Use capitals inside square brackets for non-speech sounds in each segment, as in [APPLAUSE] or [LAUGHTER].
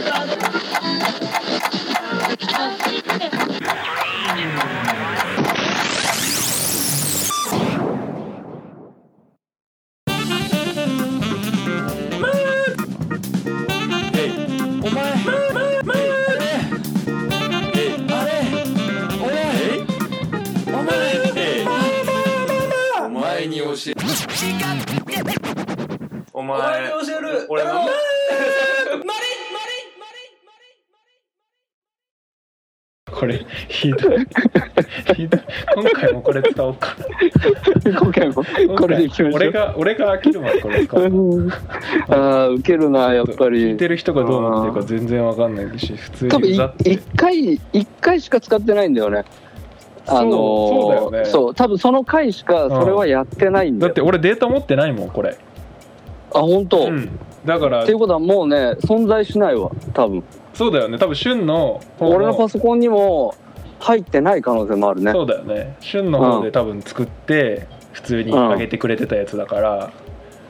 おれでいきましょう。俺が俺が飽きるまでこれ使おう。うん。ああウケるなやっぱ聞りいてる人がどう思ってるか全然わかんないし普通多分いにうざって。一回一回しか使ってないんだよね。あのーそうだよね。そう多分その回しかそれはやってないんだよ、だって俺データ持ってないもんこれ。あ本当、っうん。だから。ていうことはもうね存在しないわ多分。そうだよね。多分旬の方俺のパソコンにも入ってない可能性もあるね。そうだよね。旬の方で多分作って普通に上げてくれてたやつだから。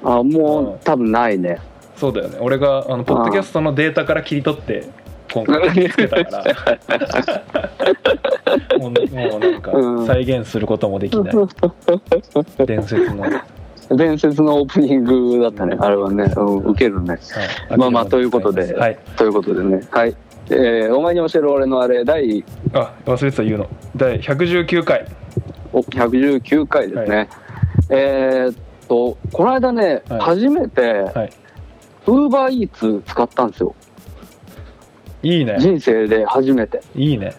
あもう、うん。多分ないね。そうだよね。俺があのポッドキャストのデータから切り取って今回つけたから。[LAUGHS] もうもうなんかうん。再現することもできない。伝説の、はい、伝説のオープニングだったね。あれはね、うん、ウケるね。まあまあということで。はい。ということでね。はい。えー、お前に教える俺のあれ第あ忘れてた言うの。第119回。お119回ですね、えーっとこの間ね、はい。初めてはい。ウーバーイーツ使ったんですよ。いいね。人生で初めて。いいね。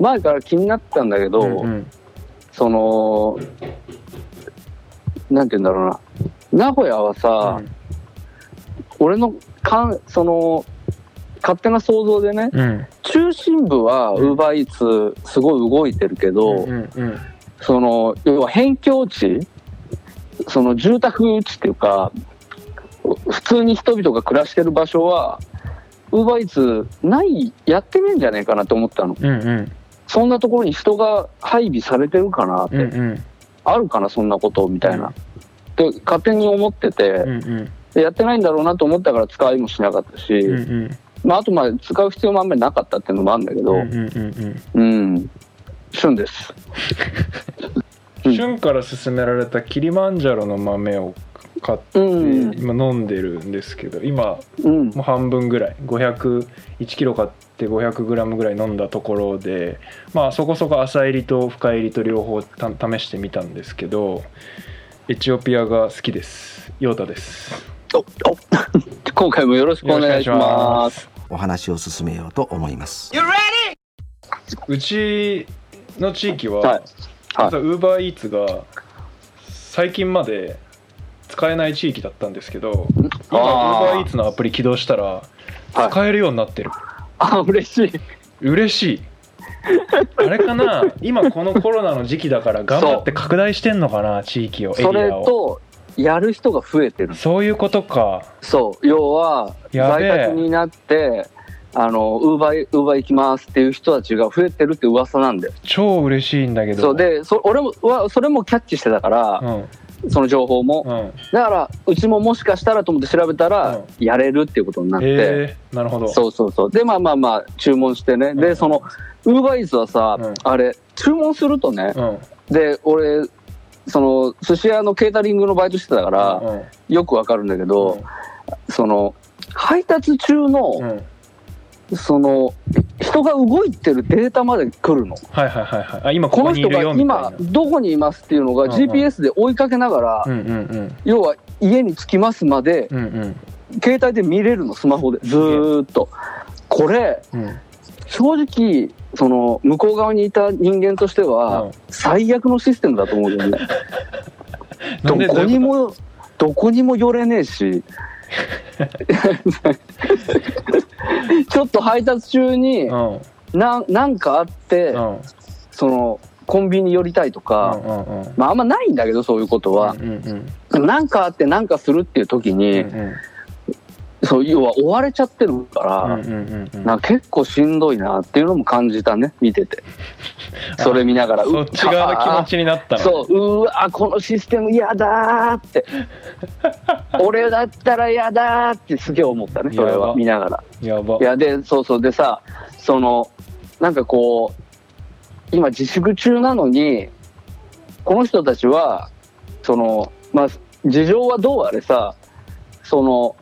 前から気になってたんだけど、うんうん。そのなんて言うんだろうな。名古屋はさ、俺のかんその勝手な想像でねうん。中心部はウーバーイーツすごい動いてるけど、うんうんその要は辺境地その住宅地っていうか普通に人々が暮らしてる場所はウーバーイーツないやってねえんじゃねえかなと思ったの。うんうん。そんなところに人が配備されてるかなって、うんうん。あるかなそんなことみたいな、で勝手に思ってて、うんうん。でやってないんだろうなと思ったから使いもしなかったし、うんうん。まあ、あとまあ使う必要もあんまりなかったっていうのもあるんだけど。うんうんうんうん。うん旬です。う [LAUGHS] ん旬から勧められたキリマンジャロの豆を買ってうん。今飲んでるんですけど今うん。もう半分ぐらい。5001キロ買って500グラムぐらい飲んだところでまあそこそこ浅入りと深入りと両方た試してみたんですけどエチオピアが好きです。ヨータです。おお。今回もよろしくお願いします。お話を進めようと思います。うちの地域は、はい。はい。ウーバーイーツが最近まで使えない地域だったんですけど今ウーバーイーツのアプリ起動したらはい。使えるようになってる、あ嬉しい。嬉しい。あれかな？今このコロナの時期だから頑張って拡大してんのかな？地域をエそれリアを。とやる人が増えてる。そういうことか。そう。要は在宅になってあのウーバーウーバー行きますっていう人たちが増えてるって噂なんだよ。超嬉しいんだけど。そう。でそ俺もはそれもキャッチしてたから、うん。その情報も、うん。だからうちももしかしたらと思って調べたら、うん。やれるっていうことになって、えー、なるほど。そうそうそう。でまあまあまあ注文してね、うん。でそのウーバーイーツはさ、うん。あれ注文するとね、うん。で俺その寿司屋のケータリングのバイトしてたから、うん。よくわかるんだけど、うん。その配達中の、うんその人が動いてるデータまで来るの。はいはいはいはい。あ今この人が今どこにいますっていうのが GPS で追いかけながら、要は家に着きますまで携帯で見れるのスマホで。ずーっと。これうん。正直その向こう側にいた人間としては、うん。最悪のシステムだと思うけ [LAUGHS] どねどこにもどこにも寄れねえし [LAUGHS] ちょっと配達中にこななんかあって、うん。そのコンビニ寄りたいとか、うんうんうん。まああんまないんだけどそういうことは。う、んうん。なんかあってなんかするっていう時に、うんうんそう要は追われちゃってるから、うんうんうんうん。なんか結構しんどいなっていうのも感じたね見てて。それ見ながらそっち側の気持ちになったの。そううわこのシステム嫌だーって。[LAUGHS] 俺だったら嫌だーってすげえ思ったねそれは見ながら。やば。いやでそうそうでさそのなんかこう今自粛中なのにこの人たちはそのまあ事情はどうあれさその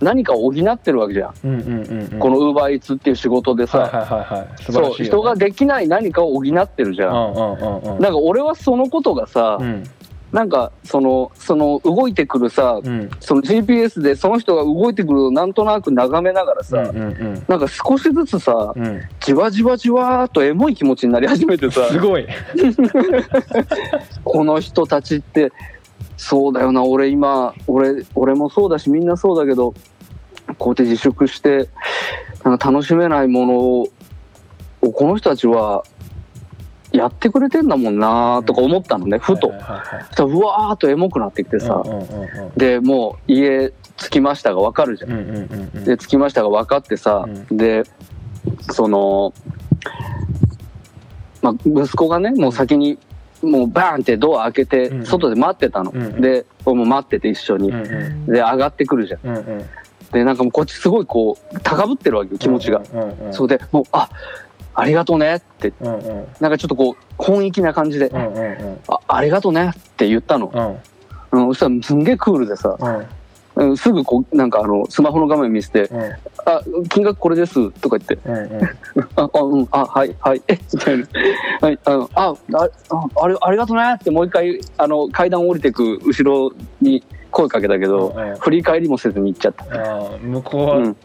何かを補ってるわけじゃん、うんうんうんうん。このウーバーイーツっていう仕事でさ、はいはいはいそう人ができない何かを補ってるじゃん、うんうんうんうん。なんか俺はそのことがさ、うん。なんかそのその動いてくるさ、うん。その GPS でその人が動いてくるのをなんとなく眺めながらさ、うんうんうん。なんか少しずつさ、うん。じわじわじわーっとエモい気持ちになり始めてさ。すごい。[LAUGHS] この人たちってそうだよな。俺今俺俺もそうだしみんなそうだけどこうやって自粛してなんか楽しめないものをこの人たちはやってくれてんだもんなとか思ったのね、ふと。はい。はいはいそしたらうわーっとエモくなってきてさ、うんうんうんでもう家着きましたが分かるじゃん。うんうんうんうん。で着きましたが分かってさ、うでその、まあ、息子がねもう先にもうバーンってドア開けてうん外で待ってたの、うんうん。で俺も待ってて一緒に、うんうん。で上がってくるじゃん。うんうんでなんかもうこっちすごいこう高ぶってるわけよ気持ちが、そうでもうあありがとうねって。うんうん。なんかちょっとこう本意気な感じで、あありがとうねって言ったの、うん。うん、そしたらすんげえクールでさ、うんうん、すぐこうなんかあのスマホの画面見せてうん「あ金額これです」とか言って。うんうん「[LAUGHS] ああうんあはいはいえみたいな「[LAUGHS] はいあのああれありがとうね」ってもう一回あの階段降りてく後ろに声かけたけど、うんうん。振り返りもせずに行っちゃった。あー向こうは、うん。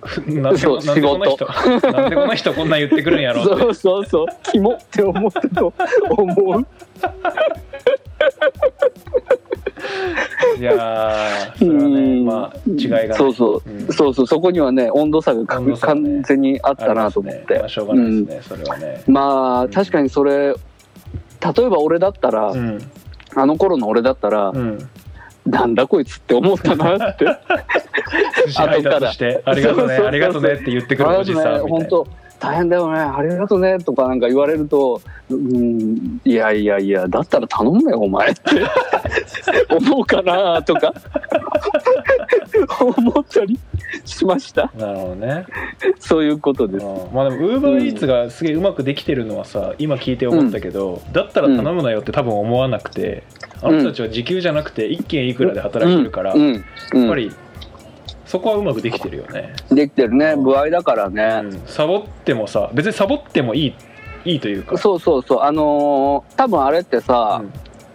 なんでそうなんでこの人なんでこの人こんなん言ってくるんやろって。そうそうそう。キモって思ったと思う。いやーそれはねうん。まあ違いがね。そうそう、うん。そうそう。そこにはね温度差がね。完全にあったなと思って。ね。まあ、しょうがないですね、それはね。うん。まあ確かにそれ例えば俺だったら、うん。あの頃の俺だったら、うん。なんだこいつって思ったなって。[LAUGHS] 寿司配達して「ありがとうねありがとうね」って言ってくるおじさんみたいな大変だよね。ありがとうね。とかなんか言われるとうんいやいやいやだったら頼むねお前って。思うかなとか。思ったりしました。なるほどね。そういうことです。うん。まあでもウーバーイーツがすげえうまくできてるのはさ今聞いて思ったけど、だったら頼むなよって多分思わなくて、あの人たちは時給じゃなくて一件いくらで働いてるから、うん。うん。やっぱりそこはうまくできてるよね、できてるね。歩合だからね、うん。サボってもさ別にサボってもいいいいというか。そうそうそう。あのー多分あれってさ、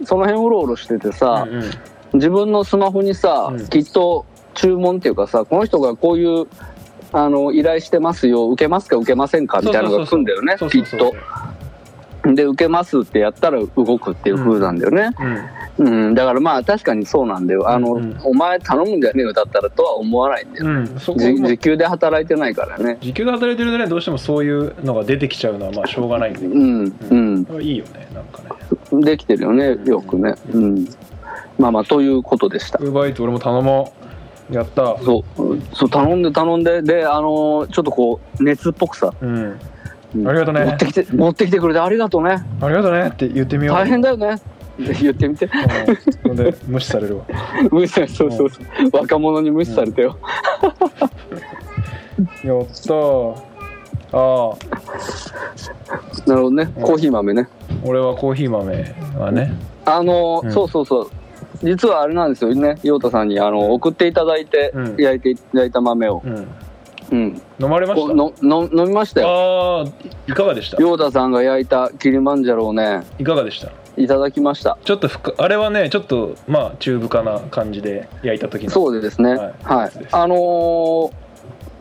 その辺うろうろしててさ、うんうん。自分のスマホにさ、うん。きっと注文っていうかさこの人がこういうあの依頼してますよ受けますか受けませんかみたいなのが来るんだよねきっと。で受けますってやったら動くっていう風なんだよね、うんだからまあ確かにそうなんだよ。あの、うんお前頼むんじゃねえよだったらとは思わないんだよ、うん、時給で働いてないからね。時給で働いてるとねどうしてもそういうのが出てきちゃうのはまあしょうがないんだけど、うんうん。これいいよねなんかね。できてるよねよくね。うん。まあまあということでした。ウーバーイーツ俺も頼もう。やった。そう。そう頼んで頼んで。であのちょっとこう熱っぽくさ。うん。うん。ありがとうね。持ってきて持ってきてくれてありがとうね。ありがとうねって言ってみよう。大変だよね言ってみて。うんほんで無視されるわ。[LAUGHS] 無視されそうそうそう。若者に無視されたよ、[LAUGHS] やったー。ああなるほどね。うん。コーヒー豆ね。俺はコーヒー豆はね。あの、うん。そうそうそう。実はあれなんですよね。陽太さんにあの送っていただいて、うん。焼いていただいた豆を、うん。うん、飲まれました？のの飲みましたよ。ああいかがでした？陽太さんが焼いたキリマンジャロをね。いかがでした？いただきました。ちょっとふかあれはねちょっとまあ中深な感じで焼いた時の。そうですね。ははい。い、です。あのー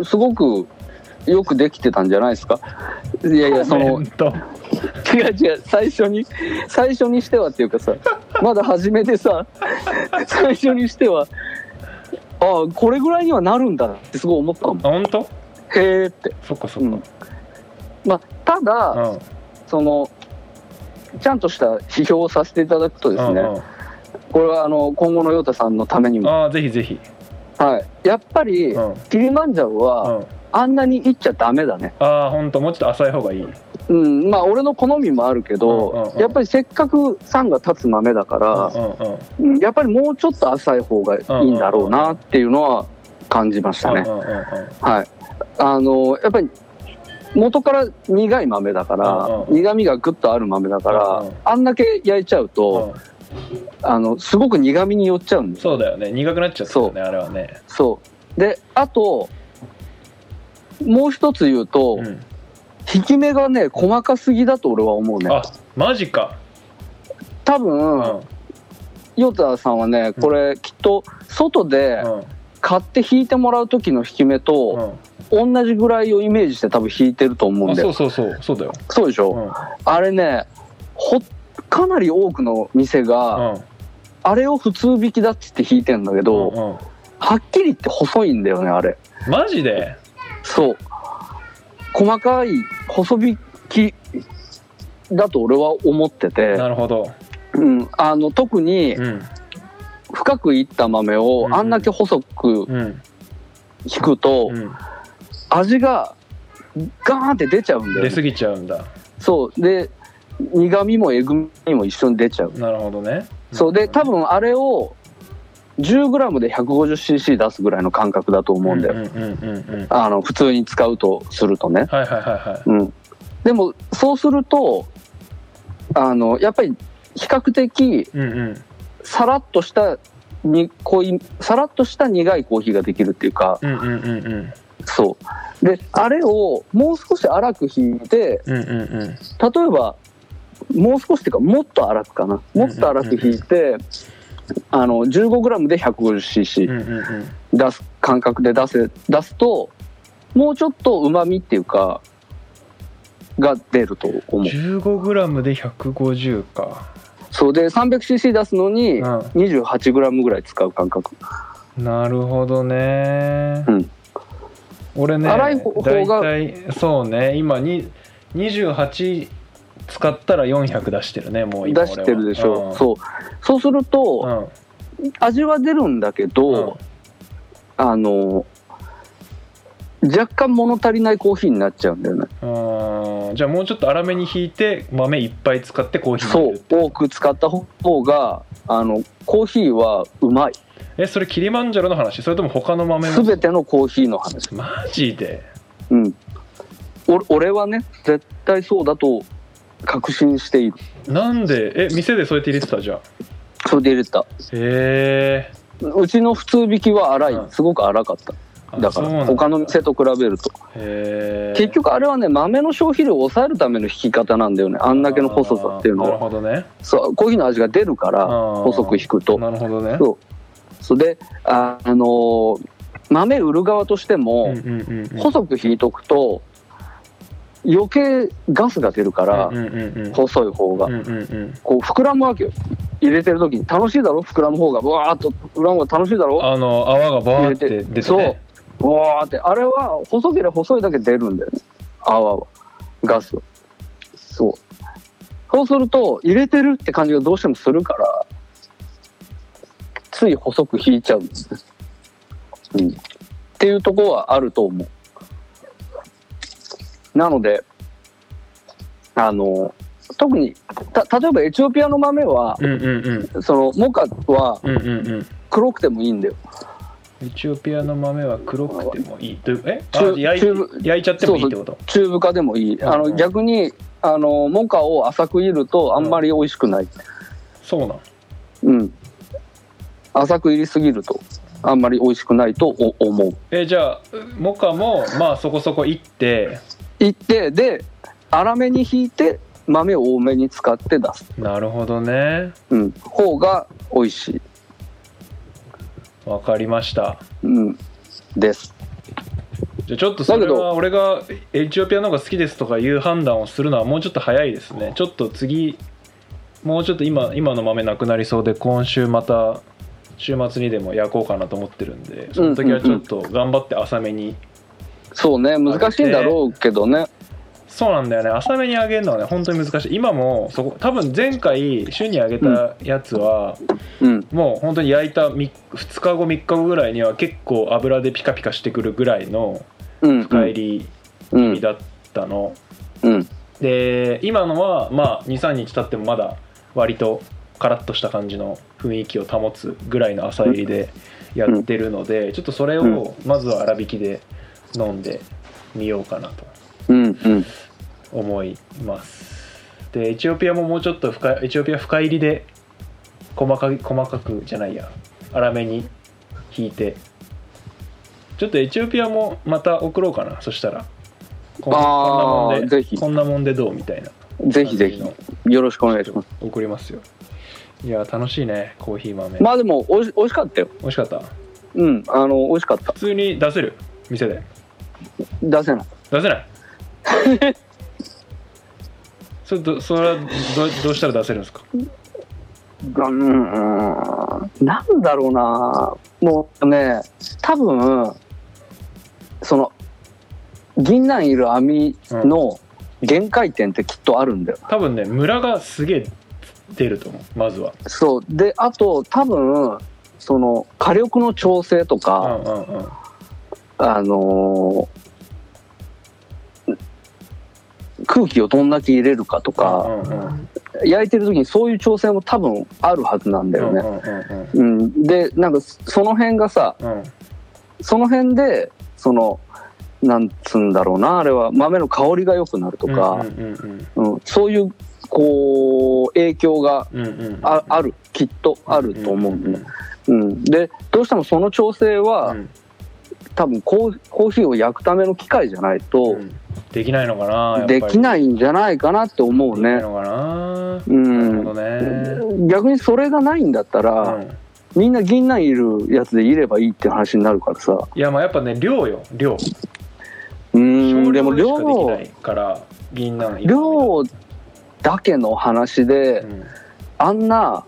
すごくよくできてたんじゃないですか？いやいやその違う違う最初に最初にしてはっていうかさまだ初めてさ [LAUGHS] 最初にしてはああこれぐらいにはなるんだってすごい思ったもん。あ本当？へえって、そっかそっか。うん。まあ、ただ、うん。そのちゃんとした批評をさせていただくとですね、うんうん。これはあの今後の陽太さんのためにも。ああぜひぜひ。はい。やっぱり、うん。キリマンジャロうは、ん。あんなにいっちゃダメだね。ああ本当もうちょっと浅い方がいい。うん、まあ俺の好みもあるけど、うんうんうん。やっぱりせっかく酸が立つ豆だから、うんうんうん。やっぱりもうちょっと浅い方がいいんだろうなっていうのは感じましたね。はい。あの、やっぱり元から苦い豆だから、うんうん。苦味がぐっとある豆だから、うんうん。あんだけ焼いちゃうと、うん。あの、すごく苦味に寄っちゃうん。そうだよね。苦くなっちゃったよねあれはね。そう。で、あと、もう一つ言うと、うん。引き目がね、細かすぎだと俺は思うね。あマジか。多う分、ん。ヨタさんはね、これきっと外でうん。買って引いてもらう時の引き目とうん同じぐらいをイメージして多分引いてると思うんだよ。あそうそうそう。そうだよ。そうでしょ、うん。あれね、ほ、かなり多くの店が、うん。あれを普通引きだっつって引いてんだけど、うんうん。はっきり言って細いんだよね、あれ。マジで？そう。細かい細引きだと俺は思ってて、なるほど。うん、あの特にうん。深くいった豆をうんあんだけ細くうん。引くと、うん味がガーンって出ちゃうんだよ、ね。出過ぎちゃうんだそう。で、苦味もえぐみも一緒に出ちゃう。なるほどねそう。で、多分あれを 10g で 150cc 出すぐらいの感覚だと思うんだよ。普通に使うとするとね。はいはいはいはいうん。でも、そうすると、あの、やっぱり比較的さらっとしたに濃い、さらっとした苦いコーヒーができるっていうか、うんうんうんうんそう。で、あれをもう少し粗く引いて、うんうんうん例えば、もう少しっていうか、もっと粗くかな。もっと粗く引いて、あの、15g でうん 150cc うんうん出す感覚で出せ、出すと、もうちょっと旨味っていうか、が出ると思う。15g で150かそうで、300cc 出すのに、うん 28g ぐらい使う感覚。なるほどねうん俺ね粗い方大が体そうね。今に28使ったら400出してるねもう今出してるでしょ。うそう。そうすると、うん。味は出るんだけど、あの、若干物足りないコーヒーになっちゃうんだよね。うん。じゃあもうちょっと粗めに引いて豆いっぱい使ってコーヒーそう。多く使った方があのコーヒーはうまいえそれキリマンジャロの話？それとも他の豆の？全てのコーヒーの話。マジで？うん。お俺はね絶対そうだと確信している。なんで？え店でそうやって入れてたじゃん。それで入れてた。へえ。うちの普通引きは粗い。うん。すごく粗かった。だから他の店と比べると。へえ。結局あれはね豆の消費量を抑えるための引き方なんだよね。あんだけの細さっていうのなるはほどね。そうコーヒーの味が出るからー細く引くと。なるほどね。そうそれであ、あのー豆売る側としても、細く引いとくと余計ガスが出るから、細い方が、こう膨らむわけよ。入れてる時に楽しいだろ？膨らむ方がブワーっと膨らむ方が楽しいだろ？あの泡がバーって出てね。そうブワーって。あれは細ければ細いだけ出るんだよね。泡は。ガスは。そう。そうすると入れてるって感じがどうしてもするからつい細く引いちゃう。んですねうん。っていうところはあると思う。なのであの特にた例えばエチオピアの豆は、うんうんうん。そのモカはうんうんうん。黒くてもいいんだよ。エチオピアの豆は黒くてもいい。というえ？あ焼い焼いちゃってもいいってこと？中部化でもいい。あの、うん。うん逆にあのモカを浅く煎るとあんまり美味しくない。そうなん。うん浅く煎りすぎるとあんまり美味しくないとお思う。えじゃあモカもまあそこそこいって。煎ってで粗めに引いて豆を多めに使って出す。なるほどね。うん。方が美味しい。わかりました。うん。です。じゃあちょっとそれは俺がエチオピアの方が好きですとかいう判断をするのはもうちょっと早いですね。ちょっと次もうちょっと今今の豆なくなりそうで今週また週末にでも焼こうかなと思ってるんでその時はちょっと頑張って浅めにそうね難しいんだろうけどね。そうなんだよね。浅めに揚げるのはね本当に難しい。今もそこ多分前回旬に揚げたやつは、うん。もう本当に焼いた2日後3日後ぐらいには結構油でピカピカしてくるぐらいのうん深入りうんだったの、うん。で今のはまあ23日経ってもまだ割とカラッとした感じの雰囲気を保つぐらいの浅入りでやってるので、ちょっとそれをまずは粗挽きで飲んでみようかなと思います。でエチオピアももうちょっと深いエチオピア深入りで細かい細かくじゃないや。粗めに引いて。ちょっとエチオピアもまた送ろうかな。そしたら。こんなもんでこんなもんでどうみたいな。ぜひぜひ。よろしくお願いします。送りますよいや楽しいねコーヒー豆、まあでもおいし美味しかったよ。美味しかった？うんあの美味しかった。普通に出せる？店で？出せない。出せない？[LAUGHS] それどそれはどどうしたら出せるんですか？うんうんなんだろうな。もうね多分その銀杏いる網の限界点ってきっとあるんだよ、多分ね村がすげえ出ると思う。まずは。そう。であと多分その火力の調整とうんか、うんうん。あのー空気をどんだけ入れるかとか、うんうんうん。焼いてる時にそういう調整も多分あるはずなんだよね。うん、でなんかその辺がさうん。その辺でそのなんつうんだろうなあれは豆の香りが良くなるとか、うんうん。うん。そういうこう影響がああるきっとあると思ううんね。うん、でどうしてもその調整は、うん。多分コーコーヒーを焼くための機械じゃないとうん。できないのかなできないんじゃないかなって思うね。うなるほどん、ね。逆にそれがないんだったら、うん。みんな銀杏いるやつでいればいいって話になるからさ。いやまあやっぱね量よ量。うん少でも量から銀杏量だけの話で、うん。あんな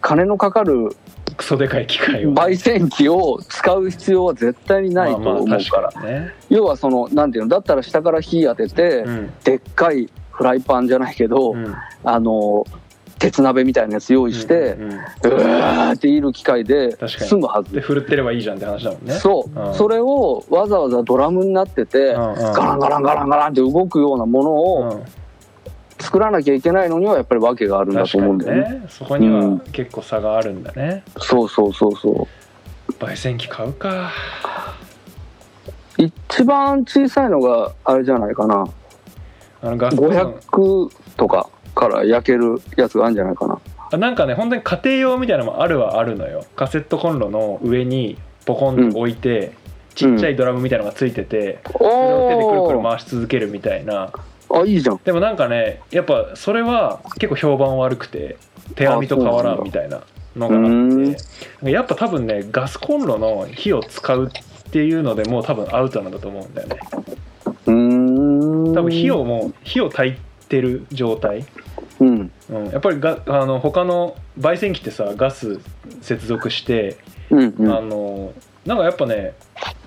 金のかかるクソでかい機械を焙煎機を使う必要は絶対にないと思うから,、まあまあね。要はそのなんていうのだったら下から火当てて、うん。でっかいフライパンじゃないけど、うん。あの鉄鍋みたいなやつ用意して、うんうんーっている機械で済むはず。で振るってればいいじゃんって話だもんね。そう、うん。それをわざわざドラムになってて、うんうん。ガランガランガランガランって動くようなものをうん作らなきゃいけないのにはやっぱり訳があるんだと思うんだよね。ね。そこにはうん。結構差があるんだね。そうそうそうそ焙煎機買うか。う。一番小さいのがあれじゃないかな。あのガスコン。ロ500とかから焼けるやつがあるんじゃないかな。あなんかね本当に家庭用みたいなのもあるはあるのよ。カセットコンロの上にポコンと置いて、ちっちゃいドラムみたいなのがついてて、それを手でくるくるお回し続けるみたいなあいいじゃん。でもなんかねやっぱそれは結構評判悪くて手編みと変わらんみたいなのがあってやっぱ多分ねガスコンロの火を使うっていうのでもう多分アウトなんだと思うんだよね。うーん。多分火をもう火を焚いてる状態。うん。うん、やっぱりがあの他の焙煎機ってさガス接続して、うんうん。あのなんかやっぱね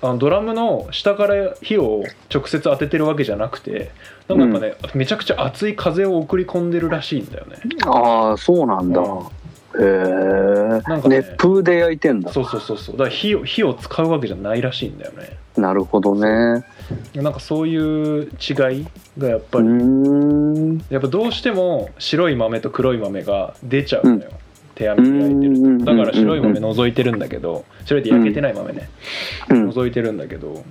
あのドラムの下から火を直接当ててるわけじゃなくてなんかやっぱね、めちゃくちゃ熱い風を送り込んでるらしいんだよね。ああそうなんだ。うんへえ、なんかね熱風で焼いてんだ。そうそうそうそう。だから火を火を使うわけじゃないらしいんだよね。なるほどね。なんかそういう違いがやっぱうり。やっぱどうしても白い豆と黒い豆が出ちゃうのよ、うん手編みで焼いてるだから白い豆除いてるんだけど白いって焼けてない豆ね、うん。除いてるんだけど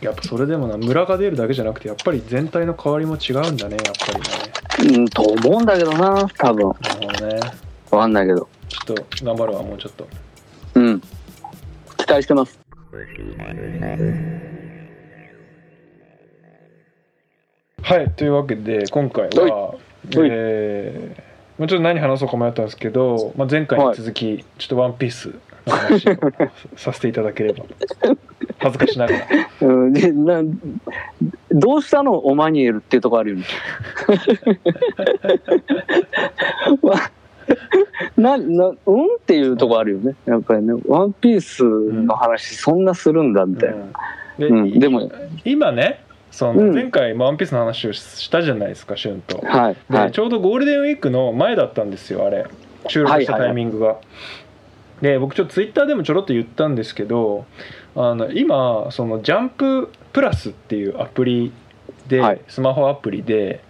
やっぱそれでもなムラが出るだけじゃなくてやっぱり全体の香りも違うんだねやっぱりねうん、と思うんだけどな、多分。なるほどねわかんないけど。ちょっと頑張るわもうちょっとうん。期待してます。はいというわけで今回は、えーまあちょっと何話そうか迷ったんですけど、まあ、前回に続き、ちょっと「ワンピースの話をさせていただければ [LAUGHS] 恥ずかしながらうん、でなどうしたの？オマニエルっていうとこあるよね。[LAUGHS] わななうんっていうとこあるよね。やっぱりね、ワンピースの話そんなするんだみたいな。で,、うんでも今ねそのうん。前回「ワンピースの話をしたじゃないですか旬と。はいはい。でちょうどゴールデンウィークの前だったんですよあれ。収録したタイミングが。で僕ちょっとツイッターでもちょろっと言ったんですけどあの今そのジャンププラスっていうアプリで、はい。スマホアプリで、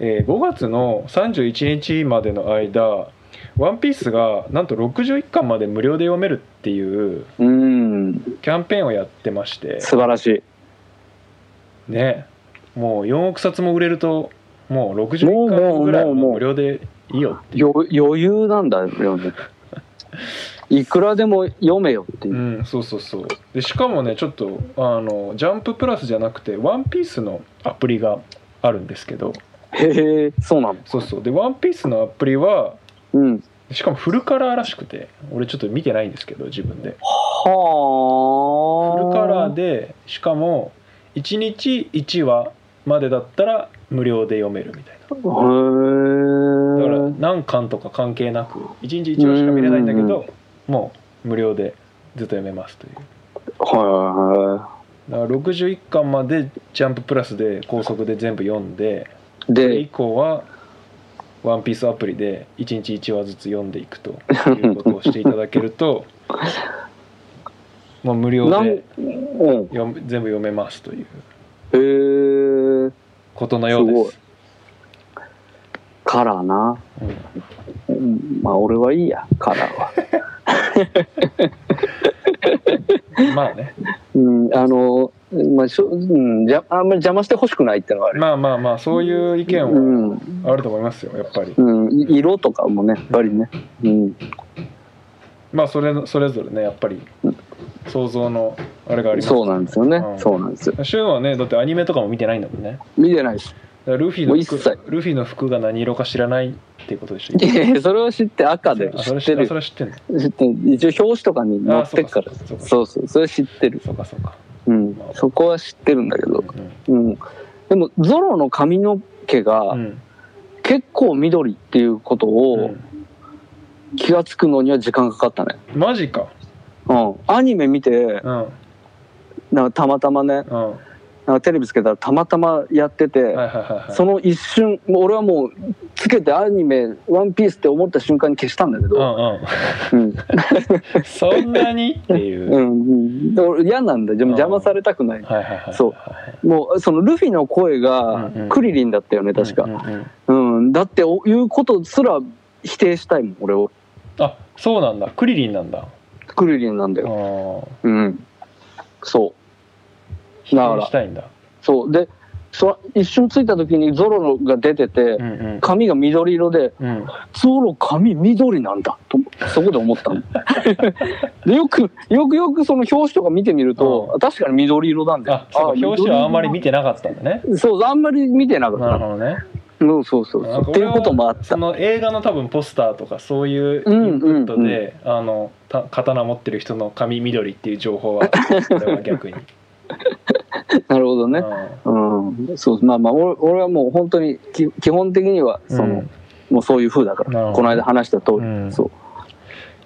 えー5月の31日までの間「ワンピースがなんと61巻まで無料で読めるっていううん。キャンペーンをやってまして。素晴らしいね。もう4億冊も売れるともう61もうもう巻ぐらいはも無料でいいよって余裕なんだよね [LAUGHS] いくらでも読めよっていう。う、ん、そうそうそう。でしかもねちょっとあのジャンププラスじゃなくてワンピースのアプリがあるんですけど。へえそうなの。そうそう。でワンピースのアプリはうん。しかもフルカラーらしくて俺ちょっと見てないんですけど自分で。はあ。フルカラーでしかも1日1話までだったら無料で読めるみたいな。だから何巻とか関係なく1日1話しか見れないんだけどもう無料でずっと読めますという。はだから61巻までジャンププラスで高速で全部読んでいそれ以で降はワンピースアプリで1日1話ずつ読んでいくということをしていただけると [LAUGHS] もう無料でうん。全部読めますという。へえことのようです。カラーな、うん。うん、まあ俺はいいやカラーは。[LAUGHS] まあね。うんあのまあしょ、うん、じゃあんまり邪魔してほしくないってのはある、まあまあまあそういう意見うはん。あると思いますよやっぱり。うん、い色とかもねやっぱりね。うん。まあそれそれぞれねやっぱり想像のあれがあります。そうなんですよね、うん。そうなんですよ。シュンはねだってアニメとかも見てないんだもんね。見てないです。だからルフィの服切。ルフィの服が何色か知らないっていうことでしょ？いやそれは知って赤であそれ知ってる。あそれ知ってんの？知ってる。一応表紙とかに載ってっから。あそうかそうかそれ知ってる。そうかそうか。うん。そこは知ってるんだけど。ううん。でもゾロの髪の毛がんうん。結構緑っていうことうをん。気が付くのには時間かかったね。マジかうん。アニメ見てうんなんかたまたまねうん。なんかテレビつけたらたまたまやってて、はいはいはいはい。その一瞬もう俺はもうつけてアニメ「ワンピースって思った瞬間に消したんだけうんど、うん。うん。[LAUGHS] そんなにっていう。うんうん、で俺嫌なんだ。でも邪魔されたくない、はいはいはいそう。もうそのルフィの声うんがうん。クリリンだったよね確か、うんうんうん。うん。だっておいうことすら否定したいもん俺はあそうなんだ。クリリンなんだクリリンなんだあよー。うん。そう。否だから。そう。でそ一瞬ついた時にゾロが出ててうんうん。髪が緑色でうん。ゾロ髪緑なんだ。とそこで思ったの。[LAUGHS] でよくよくよくその表紙とか見てみると、確かに緑色なんだよ。あそうか。表紙はあんまり見ててなかったんだね。そうあんまり見てなかなるっほどねたうんそうそうそう。っていうこともあった。その映画の多分ポスターとかそういうインプットで、あのた刀持ってる人の髪緑っていう情報は [LAUGHS] 逆に、なるほどね。うん。そうまあまあ俺俺はもう本当にき基本的にはその、うん。もうそういう風だから、この間話した通り、うん。そう。い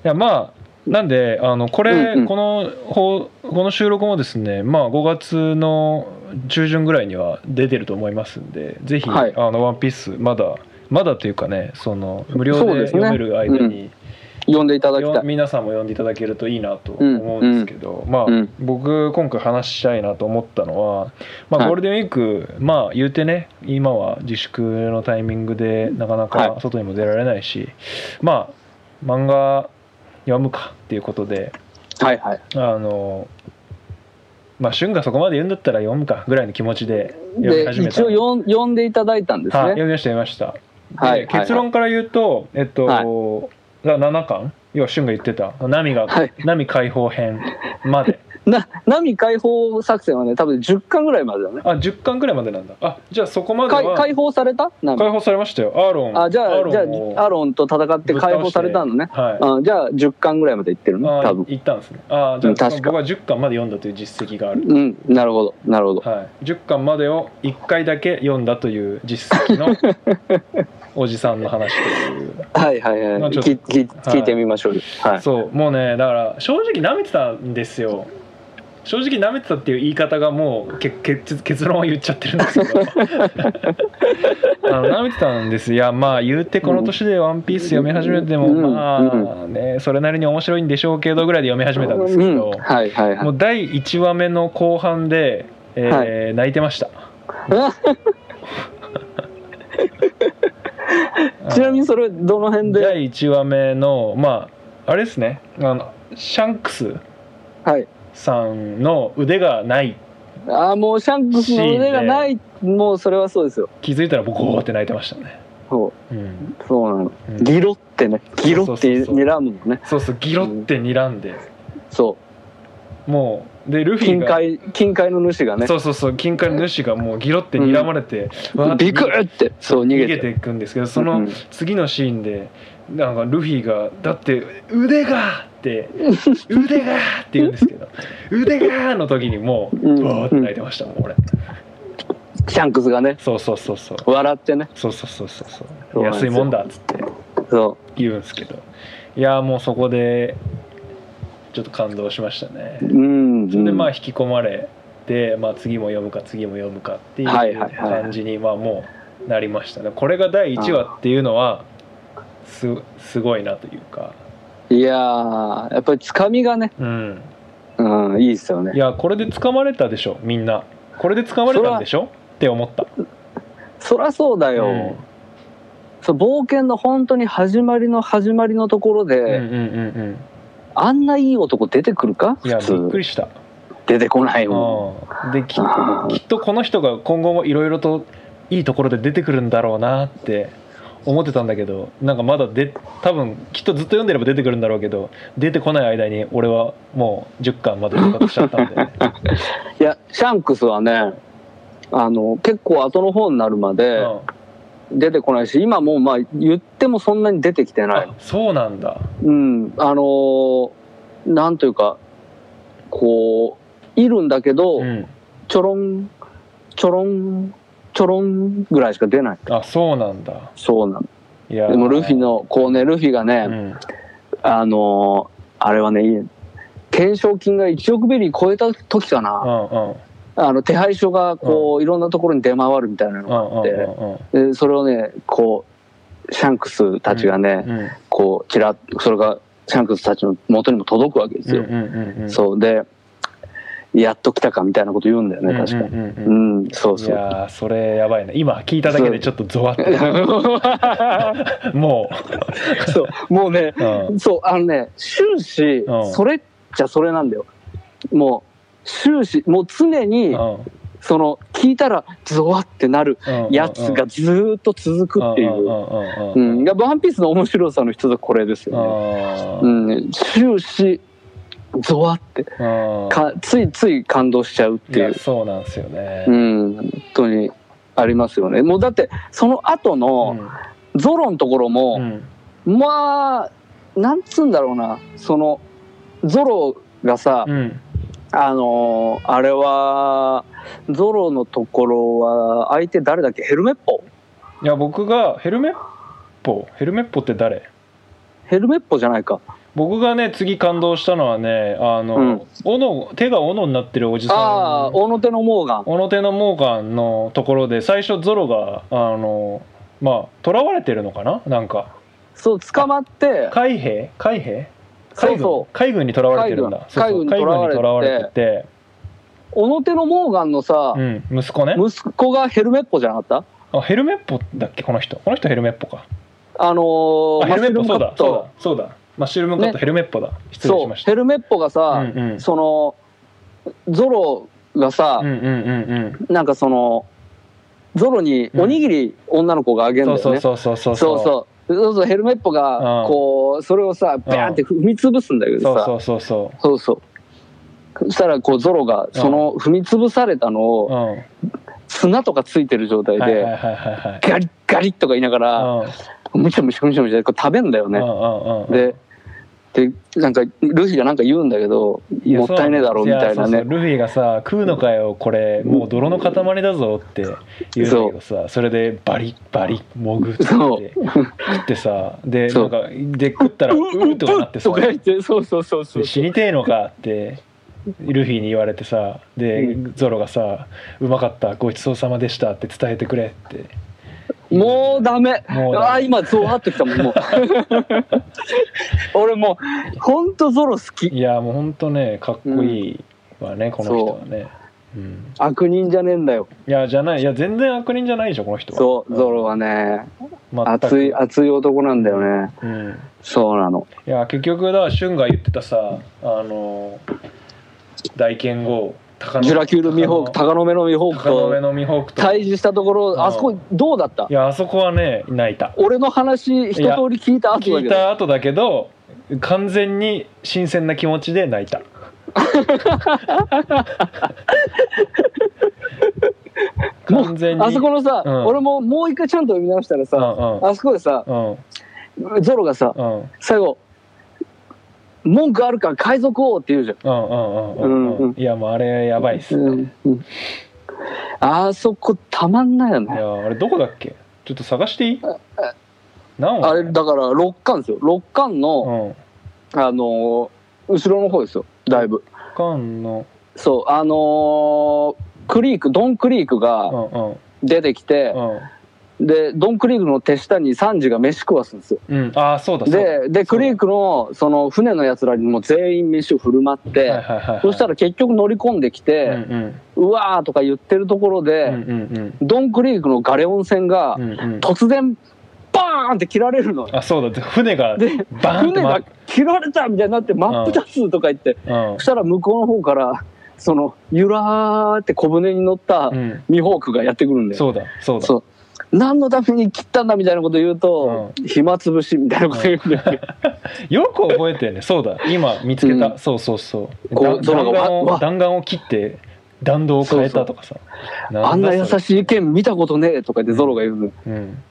やまあなんであのこれ、うんうん。このほこの収録もですねまあ5月の中旬ぐらいには出てると思いますんでぜひ、はい。あのワンピースまだまだというかねその無料で読める間に、呼ん。でいただきたい。よ皆さんも読んでいただけるといいなと思うんですけど、まあ、うん。僕今回話したいなと思ったのは、まあ、はい。ゴールデンウィーク、まあ言うてね今は自粛のタイミングでなかなかはい。外にも出られないし、まあ漫画読むかっていうことではいはい。あのまあ旬がそこまで言うんだったら読むかぐらいの気持ちで読みで始めた。一応呼ん呼んでいただいたんですね、はい、読みました読みました、はいで結論から言うとえっと、はい。だから7巻？要は旬が言ってた。波が、はい。波解放編までな波解放作戦はね多分10巻ぐらいまでだね。あ10巻ぐらいまでなんだ。あじゃあそこまではか解放された？波。解放されましたよ。アーロン。あじゃあじゃアーロンをあアロンと戦って解放されたのね。はい。あじゃあ10巻ぐらいまでいってるねあ多分。行ったんですね。あじゃあうん確か。僕は10巻まで読んだという実績がある、うんなるほどなるほど。はい、10巻までを1回だけ読んだという実績の [LAUGHS] おじさんの話という。はいはいはい。まあちょっと聞聞聞いてみましょう。よはい。そうもうねだから正直舐めてたんですよ正直舐めてたっていう言い方がもうけ結結論を言っちゃってるんですけど。[LAUGHS] あの舐めてたんですいやまあ言うてこの年で「ワンピース読み始めても、うんまあねそれなりに面白いんでしょうけどぐらいで読み始めたんですけど、うんはいはいはい。もう第1話目の後半で、えー泣いてました。[LAUGHS] ちなみにそれどの辺で？第1話目のまああれですね。あのシャンクス。はいさんの腕がない。ああもうシャンクスの腕がない。もうそれはそうですよ。気づいたらボコーって泣いてましたね、そう。ん。うそうなの。うん。ギロってねギロって睨むのね。そうそうギロって睨んで、そう。もうでルフィ金が塊金塊の主がね。そうそうそう金塊の主がもうギロって睨まれて、わーってビクってそう逃げて。いくんですけどそのうん。次のシーンでなんかルフィが「だって腕が!」って「腕が!」って言うんですけど「[LAUGHS] 腕が!」の時にもううん。わーって泣いてましたもう俺。シャンクスがね。そうそうそうそう。笑ってね。そうそうそうそうそう。安いもんだっつってそ言うんですけど。いやーもうそこでちょっと感動しましたね。ううん。それでまあうん引き込まれて、まあ、次も読むか次も読むかっていう感じにまあもうなりましたね。これが第1話っていうのはすすごいなというかいやーやっぱりつかみがねうんうんいいですよね。いやこれで掴まれたでしょみんな。これで掴まれたんでしょって思った？そりゃそうだよ、うん。そう冒険の本当に始まりの始まりのところで、うんうんうんうん。あんないい男出てくるか？いやびっくりした。出てこないもうんできんきっとこの人が今後もいろいろといいところで出てくるんだろうなって思ってたんだけどなんかまだで多分きっとずっと読んでれば出てくるんだろうけど出てこない間に俺はもう10巻まで到達しちゃったんで。[LAUGHS] いやシャンクスはねあの結構後の方になるまでうん。出てこないし今もうまあ言ってもそんなに出てきてない。あそうなんだ。うん。あのーなんというかこういるんだけど、うん。ちょろんちょろんちょろんぐらいしか出ない。あそうなんだ。そうなの。いやー。でもルフィのこうねルフィがね、うん。あのーあれはね懸賞金が1億ベリー超えた時かな、うんうん。あの手配書がこう、いろんなところに出回るみたいなのがあって、うんうん。でそれをねこうシャンクスたちがね、うんうん。こうちらっそれがシャンクスたちの元にも届くわけですよ、うんうんうんうん。そう。でやっと来たかみたいなこと言うんだよね確かうんうんうん。うそういそう。やーそれやばいね今聞いただけでちょっとゾワって [LAUGHS] もそう。もうねう、うん、そうあのね終始うん。それっちゃそれなんだよ。もう終始もう常にその聞いたらゾワってなるやつがずーっと続くっていう。う、うん、ワンピースの面白さの一つはこれですよね。うん、終始ゾワって。かついつい感動しちゃうっていう。そうなんですよね。うん、本当にありますよね。もうだってその後のゾロのところうも、ん。まあなんつうんだろうな。そのゾロがさ、うん。あのーあれはゾロのところは相手誰だっけ？ヘルメッポ？いや僕がヘルメッポ？ヘルメッポって誰？ヘルメッポじゃないか僕がね次感動したのはねあの、うん。斧手が斧になってるおじさん。ああ大野手のモーガン。斧手のモーガンのところで最初ゾロがあのまあ囚われてるのかな？なんか。そう捕まって。海兵？海兵？海軍？海軍に囚われてるんだ。海軍に囚われてて。て小野手のモーガンのさ、うん、息子ね。息子がヘルメッポじゃなかった？あヘルメッポだっけ？この人。この人ヘルメッポか。あのーあヘルメッポそうだ。そうだ。そうだマッシュルームカット、ね。ヘルメッポだ。失礼しました。ヘルメッポがさ、うんうん。そのゾロがさうん、うんうんなんかそのゾロにおにぎり女の子があげるんだよね、そうそうそうそうそう。そうそう。ヘルメッポがうん。こうそれをさバーンって踏み潰すんだけどさ、そうそうそうそそうそう。そしたらこうゾロがその踏み潰されたのうをうん。砂とかついてる状態でガリッガリッとか言いながらうん。むしゃむしゃむしゃむしゃ食べんだよね。うんうんうん。ででなんかルフィがなんか言うんだけどもったいねえだろみたいなね。ルフィがさ食うのかよこれもう泥の塊だぞって言うんだけどさそれでバリッバリッ潜って食ってさでなんかで食ったらうーとかなってさそうそうそうそう。で死にてえのかってルフィに言われてさで、うゾロがさ「うまかったごちそうさまでした」って伝えてくれってもうダメ。もうダメ。ああ今ゾワってきたもんもう。[LAUGHS] 俺もうほんとゾロ好き。いやもうほんとねかっこいいわね、この人はね。う。ん、悪人じゃねえんだよ。いやじゃないいや全然悪人じゃないでしょこの人は。そうゾロはね全く。熱い熱い男なんだよね。うん。そうなの。いや結局だから俊が言ってたさあの大剣豪。高ジュラキュールミホーク鷹の目のミホークと高野目のミホークと対峙したとこうん。ろあそこどうだった？いやあそこはね泣いた。俺の話一通り聞いた後だ聞いけどた後だけど完全に新鮮な気持ちで泣いた。[LAUGHS] 完全に。あそこのさ、うん。俺ももう一回ちゃんと読み直したらさ、うんうん。あそこでさうん。ゾロがさうん。最後「文句あるか海賊王」って言うじゃん。うんうんうんうんうんうん。いやもうあれやばいっす、うんうん。あそこたまんないよいねやあれどこだっけ？ちょっと探していい？何あれだから6巻ですよ。6巻の、うん。あのー後ろの方ですよ。だいぶ。缶の。そうあのークリークドンクリークうがんうん。出てきて、でドンクリークの手下にサンジが飯食わすんですよ。うん。うんああそうだででクリークのその船のやつらにも全員飯を振る舞って、はいはいはいはいそしたら結局乗り込んできうんて、うん。うわーとか言ってるところで、うんうんドンクリークのガレオン船がうんうん。うん突然バーンって切られるのよ。あそうだ。船がでバーンって船が切られたみたいになって真っ二つとか言って、うん。そしたら向こうの方からそのゆらーって小舟に乗ったうん。ミホークがやってくるんだよ、そうだそうだ。そう何のために切ったんだみたいなこと言うと、暇つぶしみたいなこと言うんだよね、[LAUGHS] よく覚えてるね。そうだ。今見つけた、うん。そうそうそう。こうだゾロが弾丸弾丸を切って弾道を変えたとかさ。あんな優い、しい剣見たことねえとか言ってゾロが言ううん、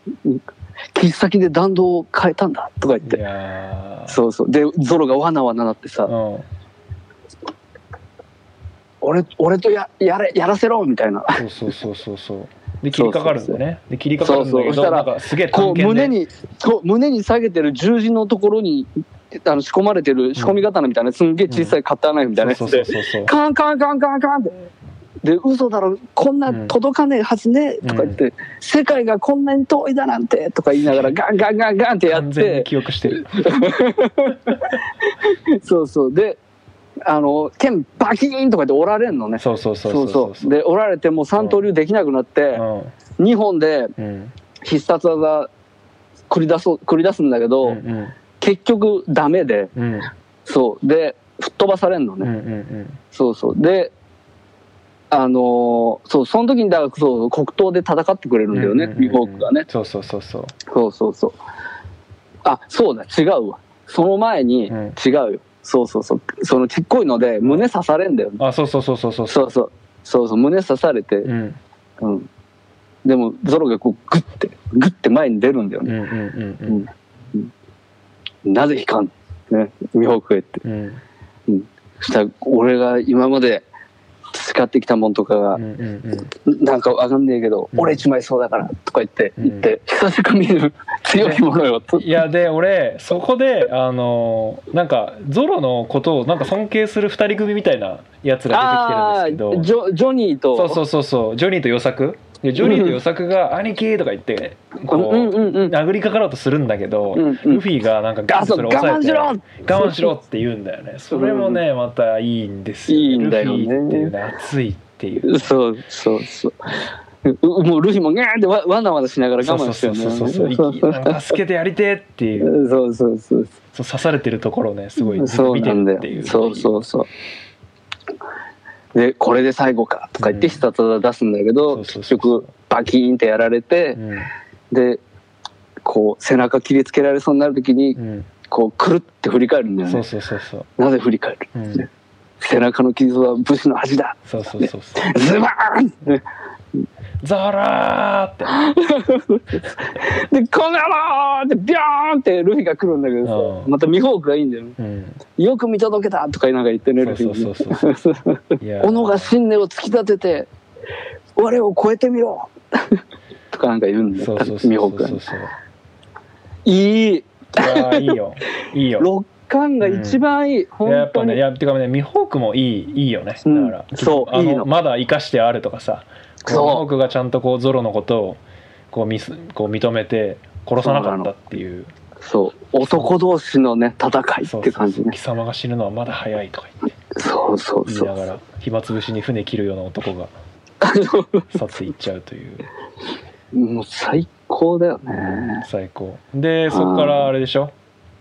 切っ先で弾道を変えたんだとか言っいてそうそう。でゾロがわなわななってさ、うん。俺俺とややれやらせろみたいな。そうそうそうそうそうで切りかかるんだよねで切りかかるんだそうそうそしたらけどなんかすげえこう胸にこう胸に下げてる十字のところにあの仕込まれてる仕込み刀みたいなすんげえ小さいカッターナイフみたいなやつでカンカンカンカンカンって。で嘘だろ？こんな届かねえはずね？とか言って、世界がこんなに遠いだなんてとか言いながら [LAUGHS] ガンガンガンガンってやっ完全にて記憶してる。[LAUGHS] そうそう。であの剣バキーンとか言って折られんのね。そうそうそうそうそう。で折られてもう三刀流できなくなって、2本でうん。うん必殺技繰り出そう繰り出すんだけど、うんうん。結局ダメで。うん。そう。で吹っ飛ばされんのうんうね、ん。そうそう。であのーそうその時にだからそう黒刀で戦ってくれるんだよね、うんうんうんミホークがね。そうそうそうそう。そうそうそう。あそうだ。違うわ。その前に、うん。違うよそうそうそう。そのちっこいので胸刺されんだよね、あそうそうそうそうそう。そうそう。そうそう。胸刺されて、うん。うん、でもゾロがこうグッてグッて前に出るんだよね、うんうんうんなぜ引かん？ね。ミホークへって。うん。うん。そしたら俺が今まで培ってきたもんとかがなんかわかんねえけど、うん。俺一枚そうだからとか言って、うん。言って久しく見る強いものよと。いやで俺そこであのなんかゾロのことをなんか尊敬する二人組みたいなやつがあ出てきてるんですあジョジョニーと？けどそうそうそうそうジョニーとヨサクでジョニーとヨサクが「兄貴!」とか言ってこう、殴りかかろうとするんだけど、ルフィがなんかガンとそれを抑えて我慢しろって。言うんだよね。それもねまたいいんですよ、いいんだよねルフィっていうね熱いっていう。そうそうそう。うもうルフィもギャーンってわわなわなしながら我慢してるそうそうそう助けてやりてえっていう。そうそうそうそう。刺されてるところをねすごい見てるっていう。そうそうそうでこれで最後かとか言ってうん。必殺技出すんだけど、結局バキーンってやられて、うん。でこう背中切りつけられそうになる時にうん。こうくるって振り返るんだよね。なぜ振り返る？うん。背中の傷は武士の恥だ。そうそうそうそう。ズバーンってザラーって。[LAUGHS] で「この野郎!」ってビョーンってルフィが来るんだけどさうん。またミホークがいいんだよね。うん。よく見届けたとかなんか言ってねルフィ。そうそうそうに [LAUGHS] 斧が信念を突き立てて我を超えてみろ。[LAUGHS] とかなんか言うんだよ。そうそうそうミホークがそう。そういい。いいよ。いいよ。6感が一番いい、いやや本っぱねいやてかねミホークもいいいいよね。だから、うんそうあの。いいのまだ生かしてあるとかさそう。ミホークがちゃんとこう。ゾロのことをこう。ミスこう。認めて殺さなかったっていう。そう。男同士のね戦いって感じねそう。そう。貴様が死ぬのはまだ早いとか言ってそう。そう。そ言いながら暇つぶしに船切るよう。な男が去っていっちゃう。という。もう。最高だよね最高でそこからあれでしょ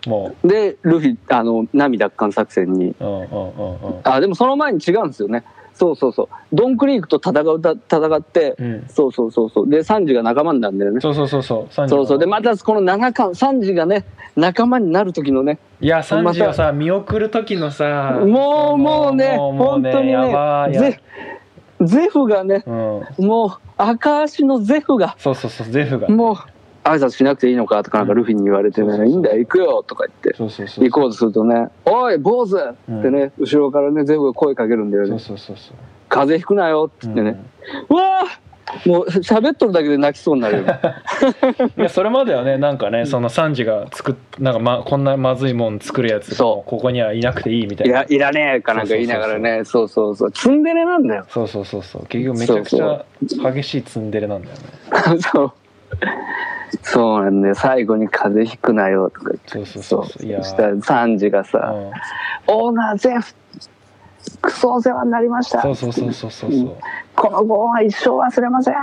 もう。でルフィあの波奪還作戦にう。んう。んう。んう。んあでもその前に違う。んですよねそうそうそう。ドンクリークと戦うた戦って、うん。そうそうそうそう。でサンジが仲間になるんだよね。そうそうそうそう。そうそう。でまたこの7巻サンジがね仲間になる時のねいやサンジがさ見送る時のさもうもうね本当にねゼゼフがねうん。もう赤足のゼフがそうそうそうゼフがもう挨拶しなくていいのかとかなんかルフィに言われてね、いいんだよ行くよとか言って。そうそうそう行こうとするとね「おい坊主!」ってね、後ろからねゼフが声かけるんだよね。そうそうそう「風邪ひくなよ」っつってね、うわー！もう喋っとるだけで泣きそうになるよ。ね [LAUGHS] いやそれまではねなんかねそのサンジが作っなんか、ま、こんなまずいもん作るやつそう。ここにはいなくていいみたいな。いやいらねえかなんか言いながらね。そうそうそうツンデレなんだよ。そうそうそうそう。結局めちゃくちゃ激しいツンデレなんだよね。[LAUGHS] そう [LAUGHS] そうなんだよ。最後に風邪ひくなよとか言って。そうそうそういや。そしたらサンジがさうん「オーナーゼフクソお世話になりました。そうそうそうそうそう。そうこのご恩は一生忘れません」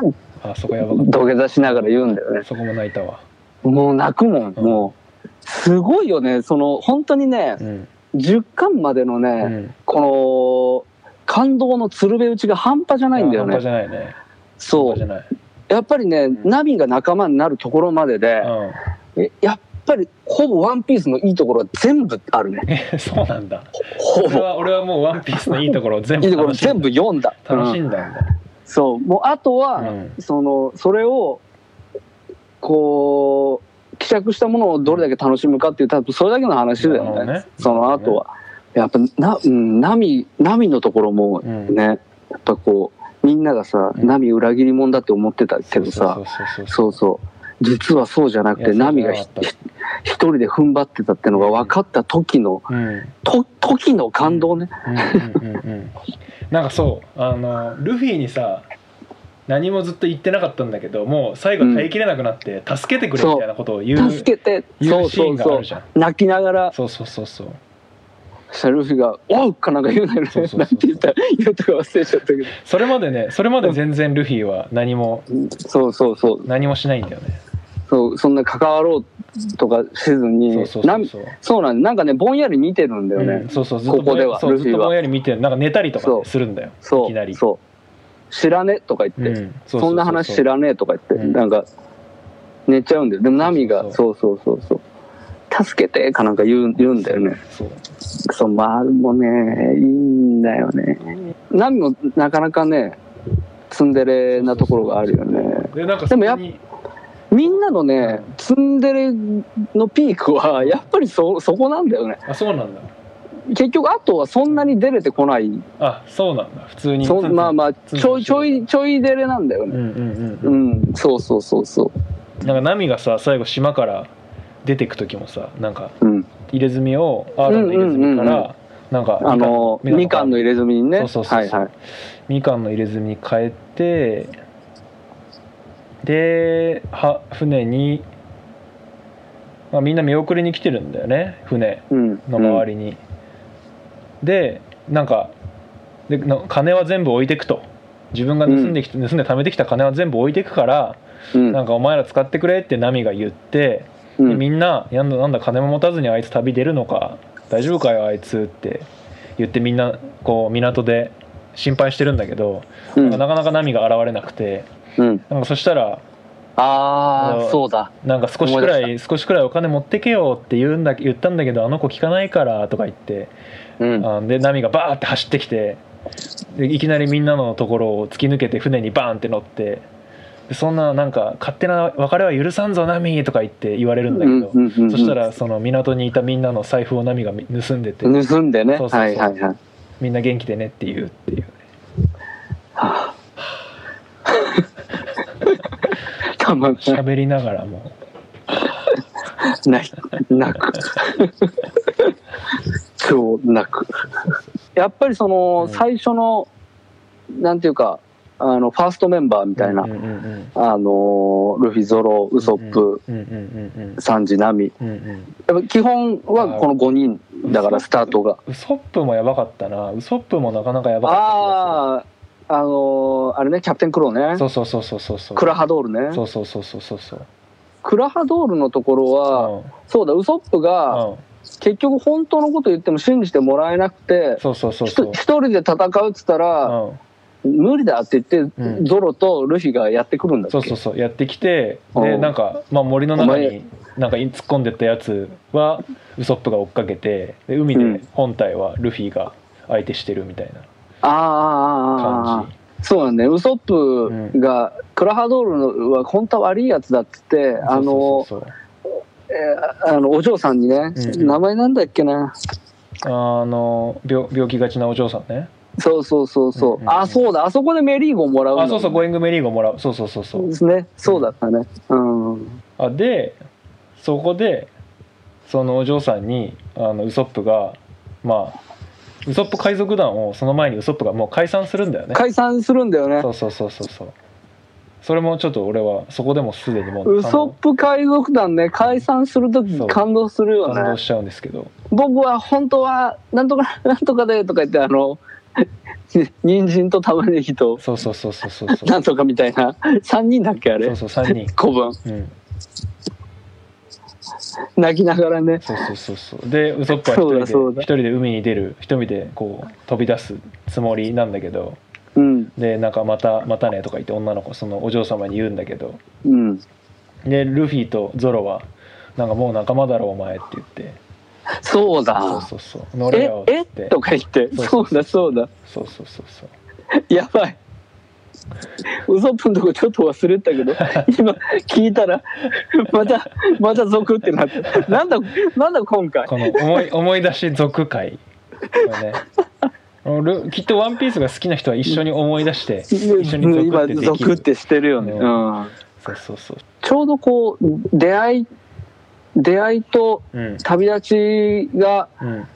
あそこやばかっ土下座しながら言うんだよね。たそこも泣いたわ。もう泣くもん、うん。もうすごいよね。その本当にねうん。10巻までのね、うん。この感動の鶴瓶打ちが半端じゃないんだよ半端じねゃないね。そう。半端じゃないやっぱりね、ナビが仲間になるところまでで、うん。えやっぱりほぼワンピースのいいところは全部あるね。え [LAUGHS] そうなんだ。ほぼ。俺は俺はもうワンピースのいいところを全いいところ全部読んだ。楽しうんんだんだ。そう。もうあとは、うん。そのそれをこう希釈したものをどれだけ楽しむかっていう多分それだけの話だよね。ね。その後は、やっぱな、うん、ナミナミのところもうん。ね、やっぱこうみんながさ、うん。ナミ裏切り者だって思ってたけどさそうそう実はそうじゃなくてナミが一人で踏ん張ってたってのが分かった時のうん。うんと時の感動ね、うんうんうんうんなんかそうあのルフィにさ何もずっと言ってなかったんだけどもう最後耐えきれなくなって、助けてくれみたいなことを言う助けて。言そううシーンがあるじゃん。泣きながら。そうそうそうそう。そしたらルフィが「おう!」かなんか言うんだよね。なんて言った言ったか忘れちゃったけど。それまでねそれまで全然ルフィは何もそうそうそう。何もしないんだよね。そうそんな関わろうとかせずにそうそうなそうんそう。そうなんなんかねぼんやり見てるんだよね、うん、そうそうずっとここではそうルフィは。ずっとぼんやり見てなんか寝たりとかね、するんだよ。いそきなり。うそう。知らねとか言って、うん、そそんな話知らねえとか言って、うん。なんか寝ちゃうんだよ。でもナミがそそうそうそうそう助けてかなんか言う言うんだよね。そう。そうまあもね。いいんだよね。ナミもなかなかねツンデレなところがあるよね。でなんかでもやみんなのねツンデレのピークはやっぱりそそこなんだよね。あそうなんだ。結局あとはそんなに出れてこない。あそうなんだ。普通にそまあまあちょいちょいちょい出れなんだよね。うんうんうんそうそうそうそう。なんかナミがさ最後島から出てく時もさなんかうん。入れ墨をアーロンの入れ墨かうんうん。うんらなんかあのみかんの入れ墨にね。そうそうそうそう。はいはい。みかんの入れ墨に変えてでは船に、まあ、みんな見送りに来てるんだよね船うん。の周りに、でなんかでな金は全部置いてくと。自分が盗んできて、盗んで貯めてきた金は全部置いてくから、うん。なんかお前ら使ってくれってナミが言って、うん。でみんな「なんだなんだ金も持たずにあいつ旅出るのか大丈夫かよあいつ」って言ってみんなこう港で心配してるんだけど、うん。なんかなかなかナミが現れなくてうん。なんかそしたらああそうだ。なんか少しくらい少しくらいお金持ってけよって言うんだ言ったんだけどあの子聞かないからとか言ってうん。あでナミがバーって走ってきてでいきなりみんなのところを突き抜けて船にバーンって乗ってでそんななんか勝手な別れは許さんぞナミとか言って言われるんだけど、うんうんうんうん。そしたらその港にいたみんなの財布をナミが盗んでて盗んでね。そうそうそう。はいはいはい。みんな元気でねって言うっていうはあ。たまんない。喋りながらも。泣い。泣く。うなく。やっぱりそのうん。最初の、なんていうか、あの、ファーストメンバーみたいな、あの、ルフィ、ゾロ、ウソップ、サンジ、ナミ。基本はこの5人だから、スタートが。ウソップもやばかったな。ウソップもなかなかやばかったああ、あのーあれね、キャプテンクローね。気が。するそうそうそうそうそう。クラハドールね。そうそうそうそうそう。そうクラハドールのところは、うん。そうだ、ウソップが、うん。結局本当のこと言っても信じてもらえなくて、そうそうそうひそう。と一人で戦うっつったら、うん無理だって言って、うん。ゾロとルフィがやってくるんだそうそうそうやってきてうんでなんか、まあ、森の中おになんか突っ込んでったやつはウソップが追っかけてで海でうん。本体はルフィが相手してるみたいなああああああ感そうなんだね。ウソップが、クラハドールのは本当は悪いやつだっつってじあのえーあのお嬢さんにね、うん。名前なんだっけな？あの病病気がちなお嬢さんねそうそうそうそう、うんうんうん。あそうだ。あそこでメリーゴもらうのあそうそうゴーイングメリーゴもらう。そうそうそうそう。ですね。そうだったね。うん。あでそこでそのお嬢さんにあのウソップがまあウソップ海賊団をその前にウソップがもう解散するんだよね。解散するんだよね。そうそうそうそうそう。それもちょっと俺はそこでもすでにもうウソップ海賊団ね解散するときそう。感動するよね。感動しちゃうんですけど。僕は本当はなんとかなんとかでとか言ってあの [LAUGHS] 人参と玉ねぎとそうそうそうそうそう。そうなんとかみたいな。3人だっけあれ？そうそう3人。古文。うん。泣きながらね。そうそうそうそう。でウソップは一人でそうだそうだ。一人で海に出る一人でこう飛び出すつもりなんだけど。うん。でなんかまたまたねとか言って女の子そのお嬢様に言うんだけど。うん。でルフィとゾロはなんかもう仲間だろお前って言ってそうだ。そうそうそう。乗れえよえって。とか言って。そうそうだそうだ。そうそうそうそう。やばい。ウソップのとこちょっと忘れてたけど今聞いたらまたまた続ってなって。なんだなんだ今回？この思い思い出し続会。これね。俺きっと「ワンピースが好きな人は一緒に思い出して一緒に続今ってできる。続ってしてるよね、ううん。そうそうそう。ちょうどこう出会い出会いとうん。旅立ちがうん。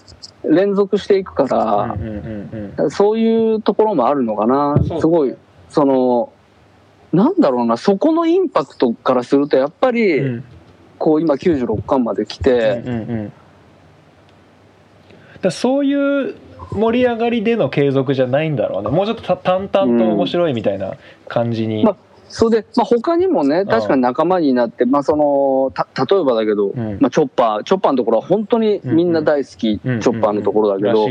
連続していくから、うんうんうんそういうところもあるのかな。すごいそのなんだろうなそこのインパクトからするとやっぱり、うん。こう今96巻まで来て、うんうんうん。だそういう盛り上がりでの継続じゃないんだろうね。もうちょっとた淡々と面白いみたいな感じに、まそれで、まあ、他にもね確かに仲間になって、まあ、そのた例えばだけど、ん。まあ、チョッパーチョッパーのところは本当にみんな大好き、うんチョッパーのところだけど、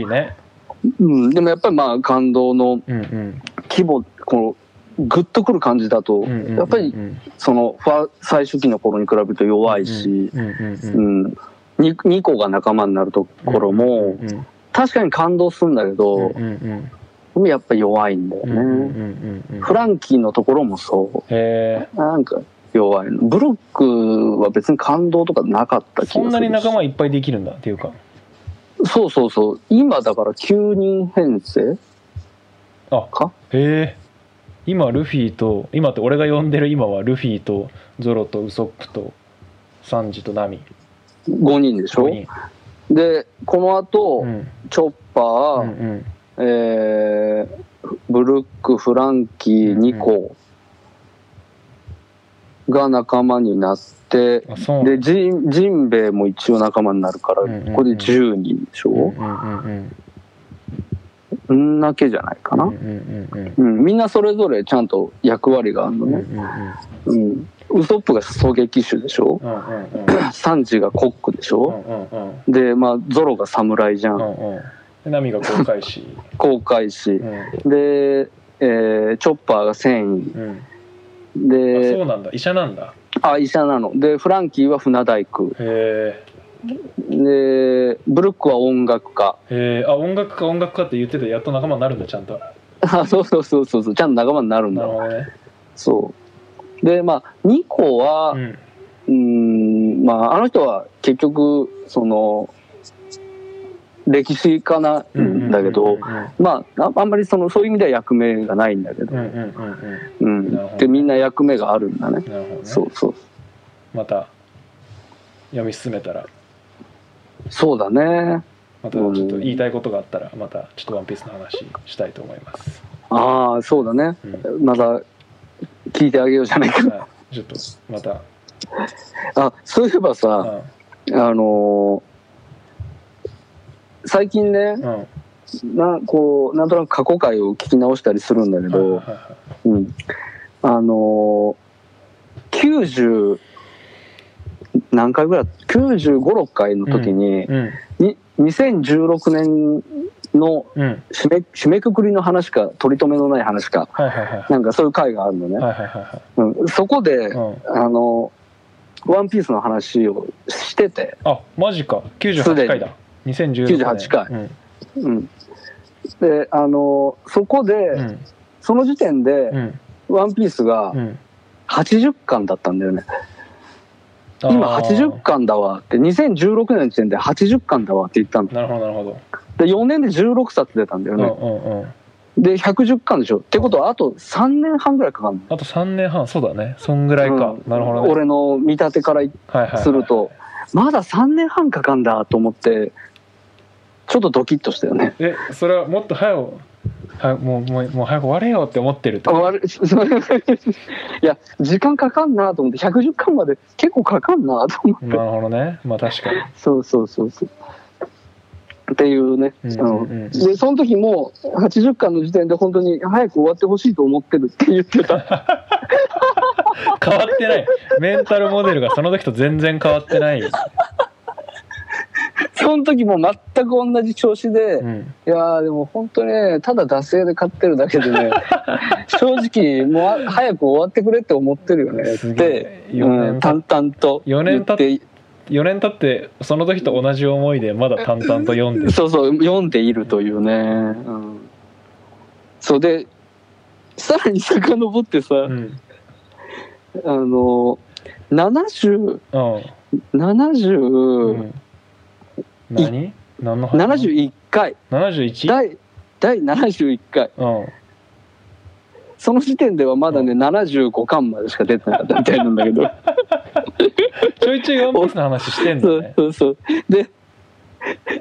うん、でもやっぱりまあ感動のうんうん。規模このグッとくる感じだと、うんうんうんうん。やっぱりそのファ最初期の頃に比べると弱いし、うんうんうんううん。ん、2, 2個が仲間になるところも、うんうん確かに感動するんだけど、うんうんでもやっぱ弱いんだよね、うんうんうんうんフランキーのところもそう。なんか弱いの。ブロックは別に感動とかなかった気がするそんなに仲間いっぱいできるんだっていうか。そうそうそう。今だから9人編成あか？へえ今ルフィと今って俺が呼んでる今はルフィとゾロとウソップとサンジとナミ。5人でしょ？5人。でこの後、うん。チョッパー、うんうんえーブルックフランキーニコが仲間になって、うでジンジンベエも一応仲間になるから、これで10人でしょ、うんだけじゃないかな、うんみんなそれぞれちゃんと役割があるのうんうんね、うん。ウソップが狙撃手でしょ？サンジがコックでしうんょ、でまあゾロが侍じゃん、うんうんでナミが航海士航海士うん。で、えーチョッパーが繊維。うん。あそでうなんだ。医者なんだ。あ医者なの。でフランキーは船大工。へでブルックは音楽家。えへえあ音楽家音楽家って言っててやっと仲間になるんだちゃんと。[LAUGHS] あそうそうそうそうそう。ちゃんと仲間になるんだ。なるほどね。そう。でまあニコはうんまああの人は結局その歴史家なんだけど、まあああんまりそのそういう意味では役目がないんだけど、でみんな役目があるんだね。なるほどね。そうそう。また読み進めたら。そうだね。またちょっと言いたいことがあったらまたちょっと「ワンピースの話したいと思います、ああそうだね。うん。また聞いてあげようじゃないか。はい、ちょっとまた、あそういえばさうん。あのー最近ねうん。なこうなんとなく過去回を聞き直したりするんだけど、はいはいはうん、あのー、90何回ぐらい9 5 6回の時に,、いうん。に2016年のうん。締め締めくくりの話か取り留めのない話かはいはいはい。なんかそういう回があるのね、はいはいはいはい。うん、そこで、うん。あのワンピースの話をしてて、あマジか。すで98に回だ。2016年98回。うん。うん、であのそこで、うん。その時点でうん「ワンピースがうん。80巻だったんだよね、今あー。80巻だわって2016年の時点で80巻だわって言ったんだなるほどなるほど。で4年で16冊出たんだようんうね、んうん。で110巻でしょ。ってことはあと3年半ぐらいかかるの。あと3年半そうだね。そんぐらいか、うん。なるほどね。俺の見立てからはいはいはいすると、まだ3年半かかんだと思ってちょっとドキッとしたよね。えそれはもっと早くはもうもうもう早く終われよって思ってるってあ悪いそれいや時間かかんなと思って110巻まで結構かかんなと思って。なるほどね。まあ確かに。そうそうそうそう。っていうね、うんうん。うんうん。でその時も80巻の時点で本当に早く終わってほしいと思ってるって言ってた。[LAUGHS] 変わってない。メンタルモデルがその時と全然変わってない、その時も全く同じ調子で、いうん、やーでも本当ねただ惰性で買ってるだけでね [LAUGHS] 正直もう早く終わってくれって思ってるよねって淡々と四年経っ言って。4年経ってその時と同じ思いでまだ淡々と読んでる。そうそう読んでいるというね、うん、そうでさらに遡ってさ、うん。あの70うん。70、うん何？何の話？71回。71? 第第71回。うん。その時点ではまだね、75巻までしか出てなかったみたいなんだけど。[LAUGHS] ちょいちょいワンピースの話してんだそうねそうそう。で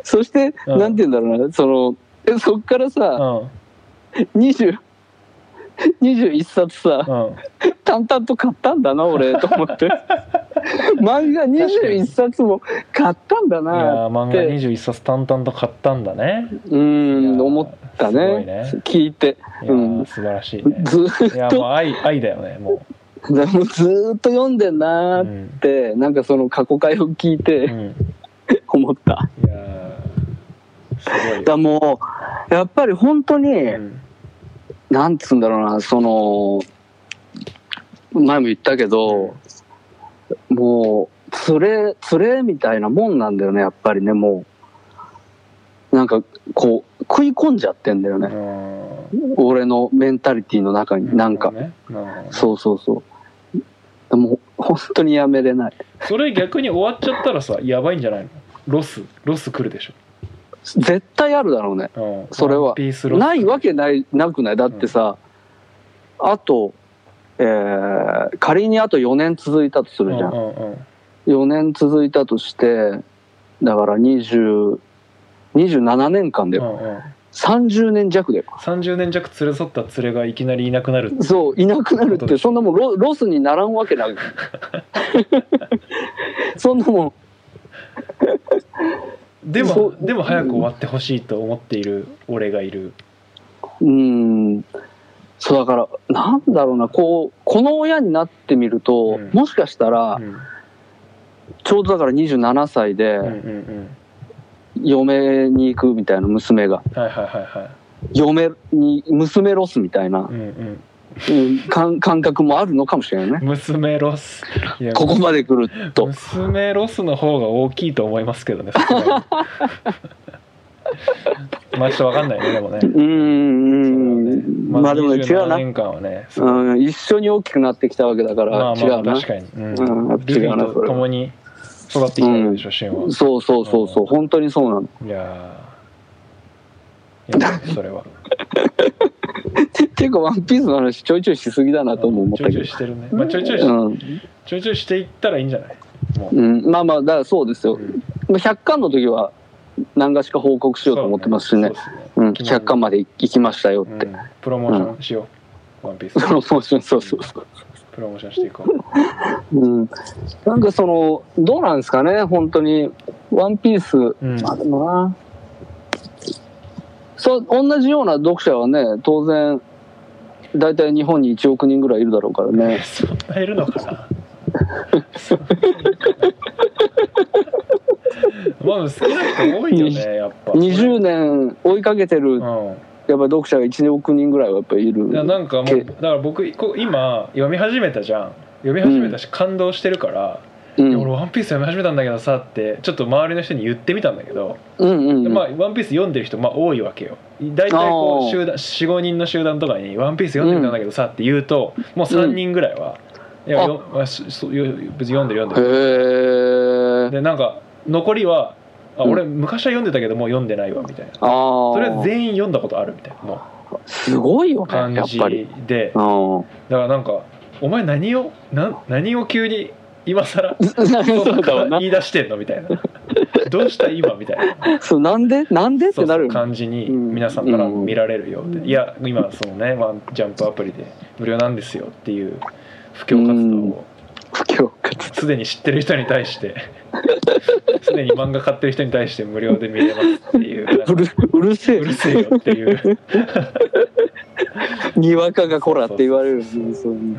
そして、うん。なんて言うんだろうな。そのえそっからさ、うん。20 21冊さうん。淡々と買ったんだな俺と思って [LAUGHS] [LAUGHS] 漫画21冊も買ったんだいや漫画21冊淡々と買ったんだね。うーん思ったね。ね。聞いて。いうん。素晴らしいね。ずーいやっともう愛愛だよねもで [LAUGHS] もずーっと読んでんなう、うーっん。て、なんかその過去回を聞いうてん、[LAUGHS] 思った。いやーすごいよ、だもうやっぱり本当に、うん。なんつうんだろうなその前も言ったけど、もうつれつれみたいなもんなんだよねやっぱりねもう。なんかこう食い込んじゃってんだよね、俺のメンタリティの中になんか、ね。そうそうそう。もう本当にやめれない。それ逆に終わっちゃったらさやばいんじゃないの？ロスロス来るでし絶対あるだろうね。ょ、うん、それは。ないわけないなくない？だってさ、あと、えー仮にあと4年続いたとするじゃん、うんうんうん。4年続いたとしてだから20 27年間で、うんうん。30年弱で。30年弱連れ添った連れがいきなりいなくなるそういなくなるって [LAUGHS] そんなもんロロスにならんわけない。[LAUGHS] そんなもん。でもでも早く終わってほしいと思っている俺がいる。うんそうだからなんだろうなこうこの親になってみると、うん。もしかしたら、うん。ちょうどだから27歳で、嫁に行くみたいな娘が。はいはいはいはい。嫁に娘ロスみたいなう、んうん。うん、感感覚もあるのかもしれないね。娘ロス。いやここまで来ると。娘ロスの方が大きいと思いますけどね [LAUGHS] まあちょっとわかんないねでもね。うーん。まあでもね違う27な、年間はねう。ん、一緒に大きくなってきたわけだから、まあ違うな。まあ確かに、うん。うんルフィと共に育ってきたわけでしょ、シンは。そうそうそうそう。本当にそうなの。いやー。いやそれは。っていうかワンピースの話ちょいちょいしすぎだなとも思っちょいちょたけどいしてるね、まあ、ちょいちょいし、うん。ちょいちょいしていったらいいんじゃない？もう、うん、まあまあだからそうですよ。うん。まあ100巻の時は何がしか報告しようと思ってますしね。そうね。うん、100巻まで行きましたよって、うん。プロモーションしよう、ワンピース。プロモーションそうそうそう。プロモーションしていこう。[LAUGHS] ん、なんかそのどうなんですかね本当に「ワンピース、うん。まあでもな。そう同じような読者はね当然大体日本に1億人ぐらいいるだろうからうね。[LAUGHS] そんないるのかな [LAUGHS] まあ好きな人多いよねやっぱ。20年追いかけてるうん。やっぱ読者が1億人ぐらいはやっぱりいる。いやなんかもうけだから僕今読み始めたじゃん。読み始めたし感動してるから「うん。俺ワンピース読み始めたんだけどさ」ってちょっと周りの人に言ってみたんだけど、うんうまあ、ワンピース読んでる人まあ多いわけよ。大体こう集団45人の集団とかに「ワンピース読んでみたんだけどさ」って言うともう3人ぐらいは「いやよあそそよ別に読んでる読んでる」へえでなんか残りは「あうん。俺昔は読んでたけどもう読んでないわ」みたいな。ああそれは全員読んだことあるみたいなもすごいよねやっぱり。じでうん。だからなんかお前何をな何を急に今更 [LAUGHS] 言い出してんのみたいな。どうした今みたいな。[LAUGHS] そうなんで？なんで？ってなる。感じにうん。皆さんから見られるよって、うん。いや今そのねワンジャンプアプリで無料なんですよっていう布教活動を不況活すでに知ってる人に対して。すでに漫画買ってる人に対して無料で見れますっていう。うるうるせえ。うるせえよっていう、[LAUGHS] にわかがこらって言われるそうそうそううん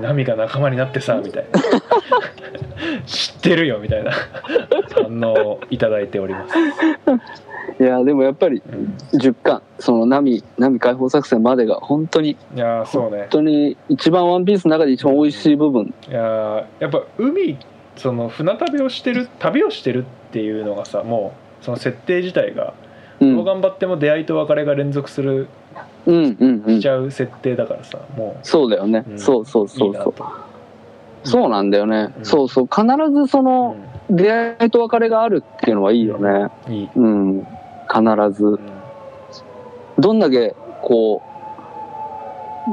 ナミが仲間になってさみたいな。[LAUGHS] 知ってるよみたいな。反応をいただいております、いやでもやっぱりうん。10巻そのナミナミ解放作戦までが本当にいやーそうね。本当に一番ワンピースの中で一番美味しい部分。いやーやっぱ海その船旅をしてる旅をしてるっていうのがさもうその設定自体が、うん。どう頑張っても出会いと別れが連続するしちゃう設定だからさもそうだよね、うん。そうそうそそう。いうそうなんだよね、うん。そうそう。必ずその出会いと別れがあるっていうのはいいよね。うん。いい、うん。必ず。うん。どんだけこ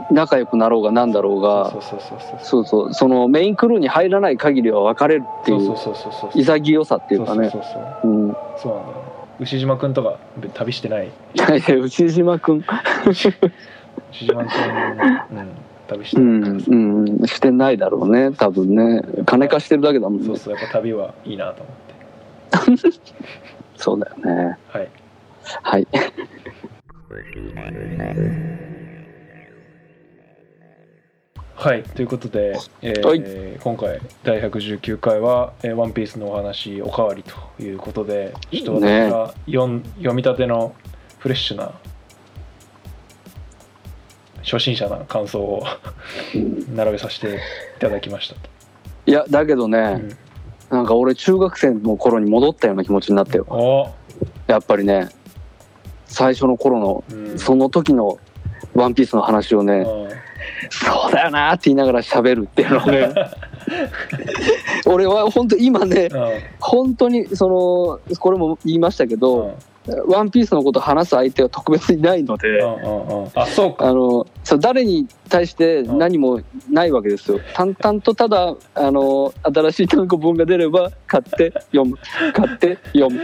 う仲良くなろうがなんだろうがそうそうそうそうそう。そうそのメインクルーに入らない限りは別れるっていそううそうそうそうそう。潔さっていうかね。そうそうそうそう。うん。そうなんだよね牛島くんとか旅してない？いやいや牛島君牛島くん、うん、旅してうないからさ、んうんしてないだろうね多分ね。金貸してるだけだもんね。そうそうやっぱ旅はいいなと思って。[LAUGHS] そうだよね。はい。はいはいということで、えーはい。今回第119回は「えーワンピースのお話おかわりということでちょっと私ねが読ん読み立てのフレッシュな初心者な感想を並べさせていただきましたと、いやだけどね、うん。なんか俺中学生の頃に戻ったような気持ちになったよ。お。やっぱりね最初の頃のうん。その時の「ワンピースの話をね、うんそうだよなって言いながら喋るっていうのをね。[LAUGHS] 俺は本当今ね本当にそのこれも言いましたけうん。ど、ワンピースのこと話す相手は特別にないので、あそうか。あのそう誰に対して何もないわけですよ。淡々とただあの新しい単行本が出れば買って読む。買って読む。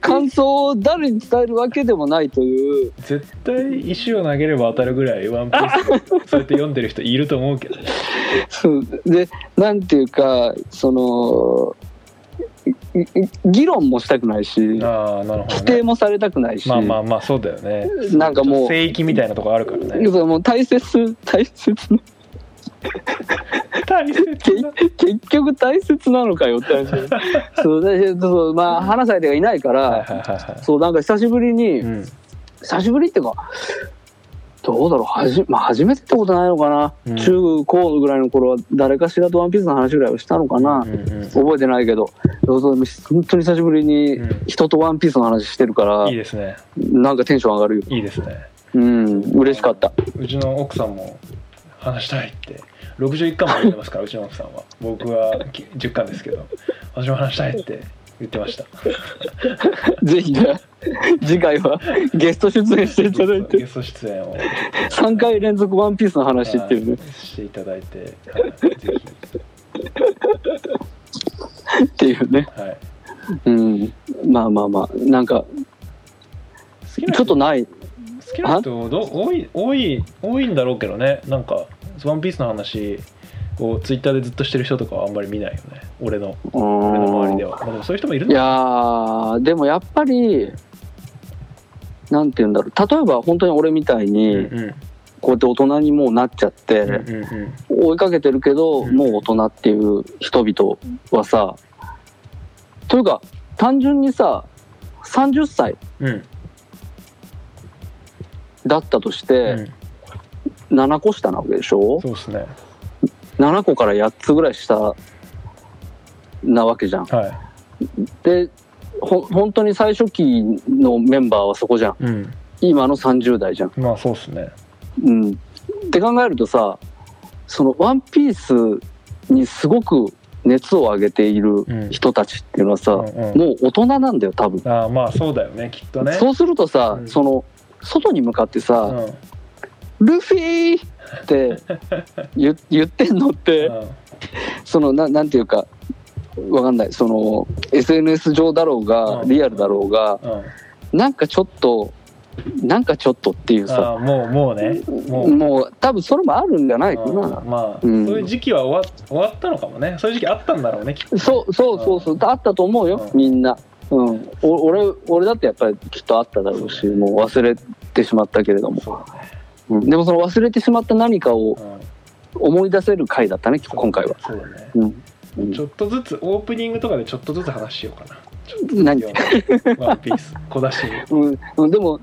感想を誰に伝えるわけでもないという。絶対石を投げれば当たるぐらいワンピースそうやって読んでる人いると思うけどね。[LAUGHS] そう。でなんていうかその議論もしたくないしああなるほ否どね。定もされたくないし、まあまあまあそうだよね。なんかもう聖域みたいなとこあるからね。もう大切大切な。大切結結局大切なのかよって話。[LAUGHS] そうでそうまあ話す相手がいないから、そうなんか久しぶりに、うん。久しぶりっていうかどうだろう？はじ、まあ、初めてってことないのかな、うん。中高ぐらいの頃は誰かしらとワンピースの話ぐらいはしたのかな、うんうん覚えてないけど。本当に久しぶりにうん。人とワンピースの話してるから、いいですね。なんかテンション上がるよ。いいですね。うん嬉しかった。うちの奥さんも話したいって。61巻も読んでますからうちの奥さんは。僕はき10巻ですけど。私も話したいって言ってました。[LAUGHS] ぜひね次回はゲスト出演していただいて。ゲスト出演を。3回連続ワンピースの話っていうね。はい。していただいて、はい、ぜひ。[LAUGHS] っていうね。はい。うん。まあまあまあ。なんかちょっとない。好きな人ど多い多い多いんだろうけどね。なんか「ワンピースの話をツイッターでずっとしてる人とかはあんまり見ないよね。俺のう俺の周りんでは、まあ、でもそういう人もいるいやーでもやっぱりなんて言うんだろう。例えば本当に俺みたいうんにうん。こうやって大人にもうなっちゃって、うんうん追いかけてるけど、うん。もう大人っていう人々はさというか単純にさ30歳うん。うんだったとしうて、ん。7個下なわけでしょ？そうですね7個から8つぐらい下なわけじゃん。はでほ本当に最初期のメンバーはそこじゃん。いうん。今の30代じゃん。まあそうですね。うん、って考えるとさその「ワンピースにすごく熱を上げているうん。人たちっていうのはさ、うんうん。もう大人なんだよ多分。ああまあそうだよねきっとね。そうするとさ、うん。その外に向かってうさん「ルフィ!」って言言ってんのって、うん。そのななんていうかわかんない。その SNS 上だろうが、うん。リアルだろうがうん。なんかちょっとなんかちょっとっていうさ。もうもうね。もう。多分それもあるんじゃないかうんな。まあ、うん。そういう時期は終わ終わったのかもね。そういう時期あったんだろうねきっと。ねそうそうそうそうあったと思うようん。みんな。うん、お俺俺だってやっぱりきっとあっただろうしもう忘れてしまったけれども、そうだねうん、でもその忘れてしまった何かをうん。思い出せる回だったね今回は。そうだね。うん。うん。ちょっとずつオープニングとかでちょっとずつ話しようかな。何？よ。[LAUGHS] ワンピース。小出し。うん。うん、でも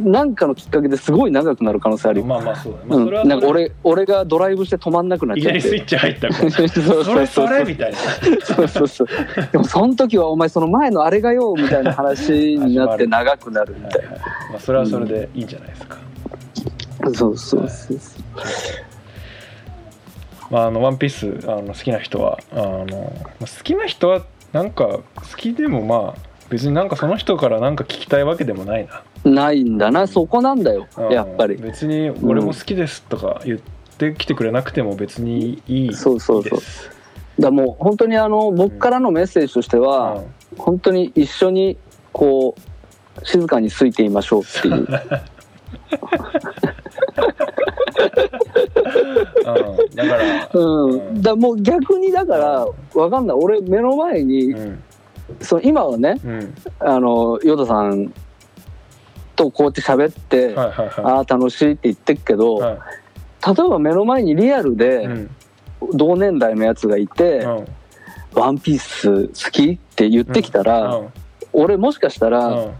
なんかのきっかけですごい長くなる可能性あるよ、まあまあそうだね、まあ、うん。それは、なんか俺俺がドライブして止まんなくなっちゃって。いきなりスイッチ入ったそれそれみたいな。そうそうそう。でもその時はお前その前のあれがよみたいな話になって長くなるみたいはいはいまあそれはそれでいいんじゃないですか、なそうそうそうまあ、あのワンピースあの好きな人はあのまあ好きな人はなんか好きでもまあ別になんかその人からなんか聞きたいわけでもないな。ないんだな。そこなんだよ。うんやっぱり。別に俺も好きですとか言ってきてくれなくても別にいいそうそうそう。ですだもう本当にあの僕からのメッセージとしては、うん。本当に一緒にこう静かについていましょうっていう [LAUGHS] うん。だからうん、だもう逆にだからわかんない。俺目の前にうん。その今はねうん。あのヨダさんとこうやって喋って、はいはいはああ楽しいって言ってるけど、いはい。例えば目の前にリアルうでん。同年代のやつがいてうん「ワンピース好き?」って言ってきたら、うん俺もしかしたら「うん。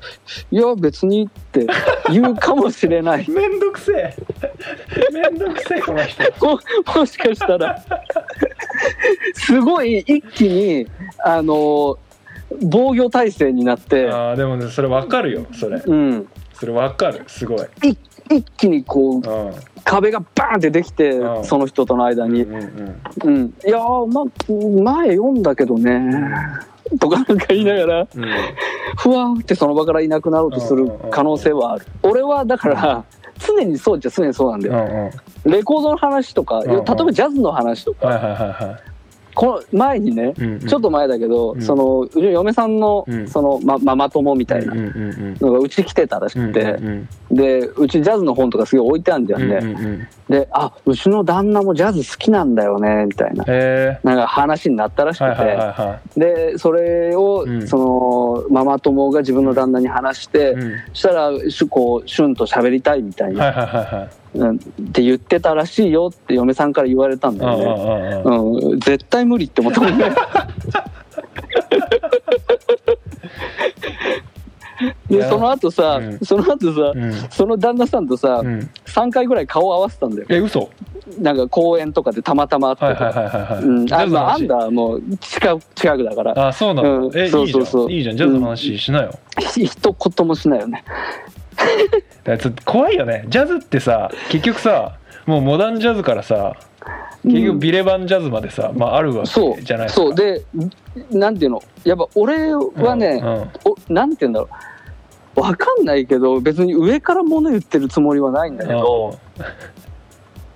いや別に」って言うかもしれない。[LAUGHS] めんどくせえ。めんどくせえこの人。[LAUGHS] ももしかしたら。すごい一気にあの防御体制になって、ああでもねそれわかるよそれ。うん、それわかるすごい。い一気にこううん。壁がバーンってできて、うん。その人との間に、うんうんうん、いやー、まあ、前読んだけどね、とかなんか言いながら、うん。ふわーってその場からいなくなろうとする可能性はある。俺はだから、常にそうっちゃ常にそうなんだうんよ。うん。レコードの話とか、うん例えばジャズの話とか、この前にね、いうんうん。ちょっと前だけど、うん。その、うちの嫁さんの、うん。その、ま、ママ友みたいなのがうち来てたらしくて、うんうんで、うちジャズの本とかすげえ置いてあるんだよね。うんうんうん。で、あ、うちの旦那もジャズ好きなんだよね、みたいな。へなんか話になったらしくて、えはいはいはいはでそれを、うん。そのママ友が自分の旦那に話して、いうん。したらしゅこうシュンと喋りたいみたいな、って言ってたらしいよって嫁さんから言われたんだよね、んうん。絶対無理って思ったもんね。[LAUGHS] でその後さ、うん。その後さ、うん。その旦那さんとさ、うん。3回ぐらい顔合わせたんだよ。え嘘？なんか公園とかでたまたま会ってはいとかはいはいはいはい。うん、ジャズのあまああん話だもう近く近くだから。あそうなのうんえいいじゃそうそうそう。んいいじゃん。ジャズの話しなよ。[LAUGHS] 一言もしないよね [LAUGHS] だちょっと怖いよね。ジャズってさ結局さもうモダンジャズからさ結局ビレバンジャズまでさ、まあ、あるわそう。けじゃないですか。そう。でなんていうの？やっぱ俺はね、うん。うん。おなんていうんだろう。わかんないけど別に上から物言ってるつもりはないんだけど、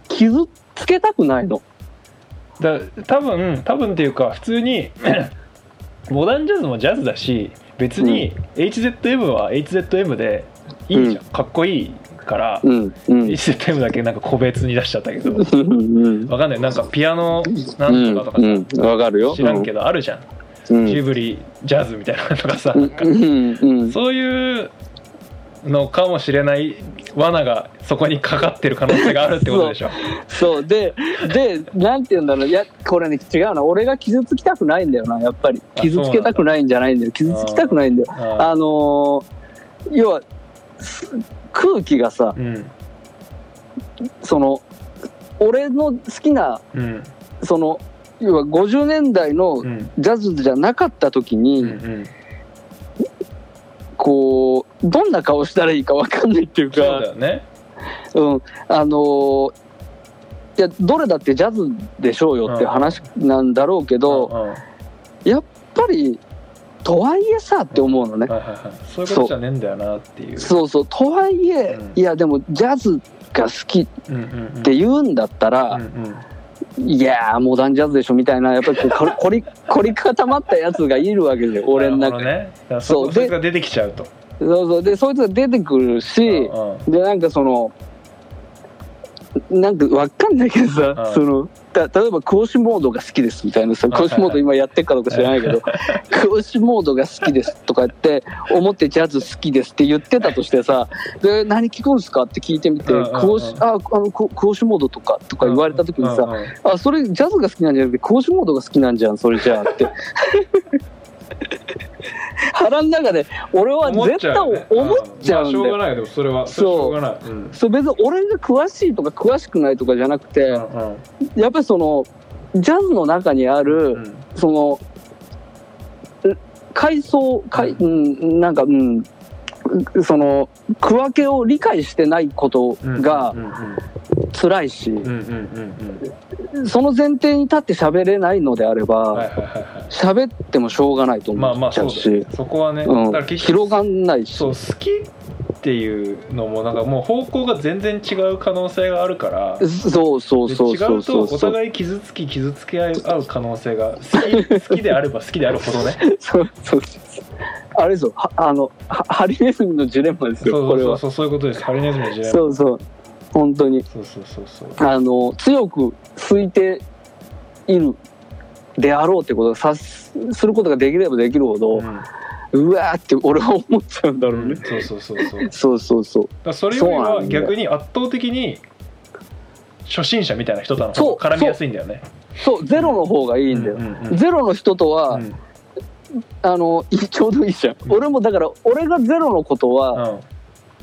傷つけたくないの。だ多分多分っていうか普通に [CLEARS THROAT] モダンジャズもジャズだし別に HZM は HZM でいいじゃん、かっこいいから、うんうん。HZM だけなんか個別に出しちゃったけど。うんわかんない。なんかピアノなんとかとかさ、うんうん。わかるよ。知らんけどあるじゃん、うん。ジブリジャズみたいなのとかさ、うんなんかうんうん。そういうのかもしれない罠がそこにかかってる可能性があるってことでしょ。そう。ででなんて言うんだろう。いやこれね違うな。俺が傷つきたくないんだよなやっぱり。あ傷つけたくないんじゃないんだよ。傷つきたくないんだよ。ああのー要はす空気がさうん。その俺の好きなうん。その要は50年代のうん。ジャズじゃなかった時に、うんうん。こうどんな顔したらいいか分かんないっていうかそうだよね。うん、あのーいやどれだってジャズでしょうよって話なんだろうけど、うんうん。やっぱりとはいえさって思うのね、はいはいはい。そういうことじゃねえんだよなっていう。そうそう。とはいえ、うん。いやでもジャズが好きっうんうんうんて言うんだったら、うんうん。いやーモダンジャズでしょみたいなやっぱりこうこ [LAUGHS] 凝り凝り固まったやつがいるわけで俺の中に、なるほどね。そそう。そいつが出てきちゃうと。そうそう。でそいつが出てくるし、うんうん。でなんかそのなんかわかんないけどさ、うんそのた例えば講師モードが好きですみたいなさはい講師モード今やってるかどうか知らないけど [LAUGHS] 講師モードが好きですとかって思ってジャズ好きですって言ってたとしてさで何聞くんですかって聞いてみて講師ああのこ講師モードとかとか言われた時にさあそれジャズが好きなんじゃなくて講師モードが好きなんじゃんそれじゃあって [LAUGHS] 腹の中で俺は絶対思っちゃうんだよ。まあしょうがないよでもそれは。そう。がない。うん。そう別に俺が詳しいとか詳しくないとかじゃなくて、うんやっぱりそのジャズの中にある、うん。そのう階層階、うん、なんかうん。その区分けを理解してないことがうんうん。辛いし、うんうんうんうんその前提に立って喋れないのであれはいばはいはいはい。喋ってもしょうがないとまあまあそう思っちゃうし、だね。そこはね、うん。だから結局広がんないし。そう好きっていうのもなんかもう方向が全然違う可能性があるから。そうそうでそうそう違う。とおそうそう互い傷つき傷つけ合う可能性が好き好きであれば好きであるほどね。[LAUGHS] そうそうそう。あれですよ。はあのはハリネズミのジレンマですそうよこれはそうそうそういうことです。ハリネズミの時代そうそう本当に。そうそうそうそう。あの強く推いているであろうってことを察することができればできるほど、ううんわーって俺は思っちゃうんだろうね、そうそうそうそう。だかそうそう。そうらそれよりは逆に圧倒的に初心者みたいな人とのそう絡みやすいんだよね。そうゼロの方がいいんだよ、うんうんうん。ゼロの人とは、うん。あのいちょうどいいじゃん、俺もだから俺がゼロのことはうん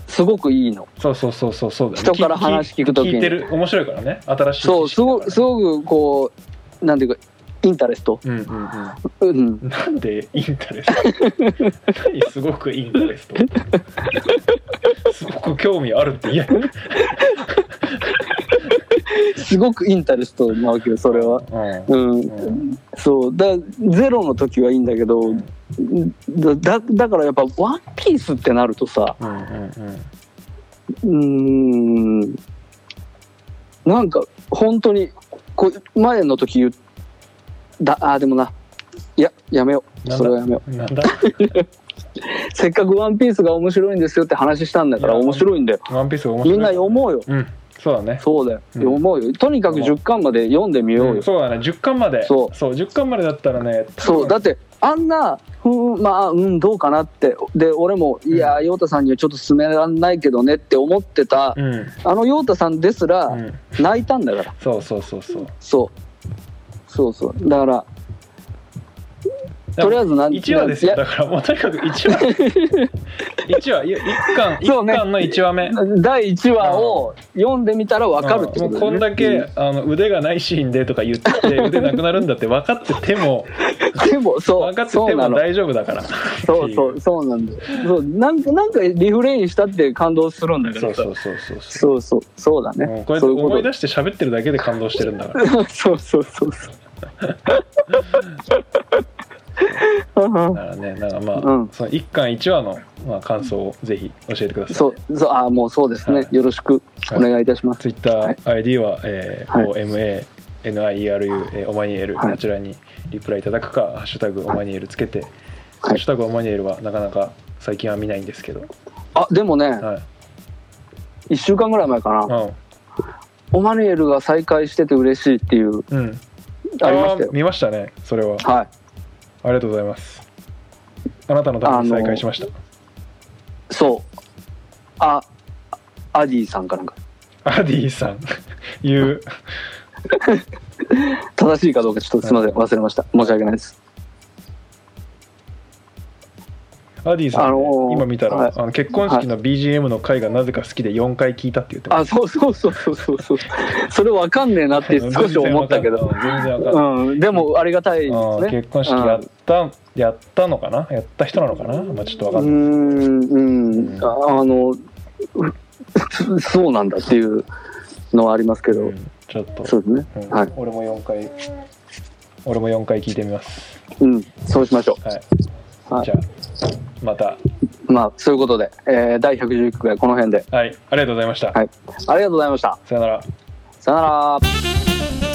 すごくいいの、そうそうそうそうそうね。人から話聞く時に。聞いてる面白いからね。新しいそうすごすごくこうなんていうか interest、うんうんうん。うん、なんで interest？何すごく interest？すごく興味あるって言え。すごく interest なわけよそれは。うん。うん、うんそう。だゼロの時はいいんだけど、だだだからやっぱ「ワンピースってなるとさうんうんうーんなんか本当にこう前の時言うだあーでもないややめよう。それはやめよう。[LAUGHS] せっかく「ワンピースが面白いんですよって話したんだから面白いんだよ。ワンピースが面白いみんな読もうよ。うんそうだね。そうだよ、うん。読もうよ。とにかく10巻まで読んでみようよ、うんそうだね。10巻まで。そう。そう10巻までだったらね。そう。だってあんなふんまあうんどうかなって。で俺もいや陽太さんにはちょっと勧めらんないけどねって思ってた、うん。あの陽太さんですらうん。泣いたんだから、そうそうそうそう。そう。そうそう。だからとりあえずなん1話ですよ。いや。だからもうとにかく1話 [LAUGHS] 1話、一巻、一、巻の1話目。第1話を読んでみたら分かるってこと、ね、もうこんだけ、あの腕がないシーンでとか言って [LAUGHS] 腕なくなるんだって分かっててもでもそう。分かってても大丈夫だから。そうそうそうなんだそうなんかなんかリフレインしたって感動するんだけどそうそうそうそうそう。そうだね、う、こうやって思い出して喋ってるだけで感動してるんだから。[LAUGHS] そうそうそうそう。[LAUGHS] だからねなんかまあ、うん。その1巻1話の、まあ、感想をぜひ教えてください。そうそうあもうそうですね、はい。よろしくお願いいたします、ツイッタはい。ー ID は、えーはい。NIERU えーオマニエルはい。こちらにリプライいただくか「ハッシュタグオマニエル」つけて「ハはい。ッシュタグオマニエル」はなかなか最近は見ないんですけど、あでもねはい。1週間ぐらい前かな。うん。オマニエルが再開してて嬉しいっていううん、ありました見ましたねそれは。はいありがとうございます。あなたのために再開しました。そう。あアディさんかなんか。アディさん。言う。[LAUGHS] 正しいかどうかちょっとすみません。忘れました。申し訳ないですアディさん、ねあのー今見たら、はい。あの結婚式の BGM の回がなぜか好きで4回聞いたって言ってまあそうそうそうそうそうそう。それわかんねえなってす少し思ったけど。全然わかんない。うん。でもありがたいですね。結婚式やった、やったのかな？やった人なのかな？まあちょっとわかうんない、んうん。ああのうそうなんだっていうのはありますけど、うん。ちょっと、そうですね。うん。はい。俺も4回俺も4回聞いてみます。うん。そうしましょはい、はい。じゃあまた。うまあそういうことで、えー第111回この辺で。はい。ありがとうございました、はい。ありがとうございました。さよなら。さよなら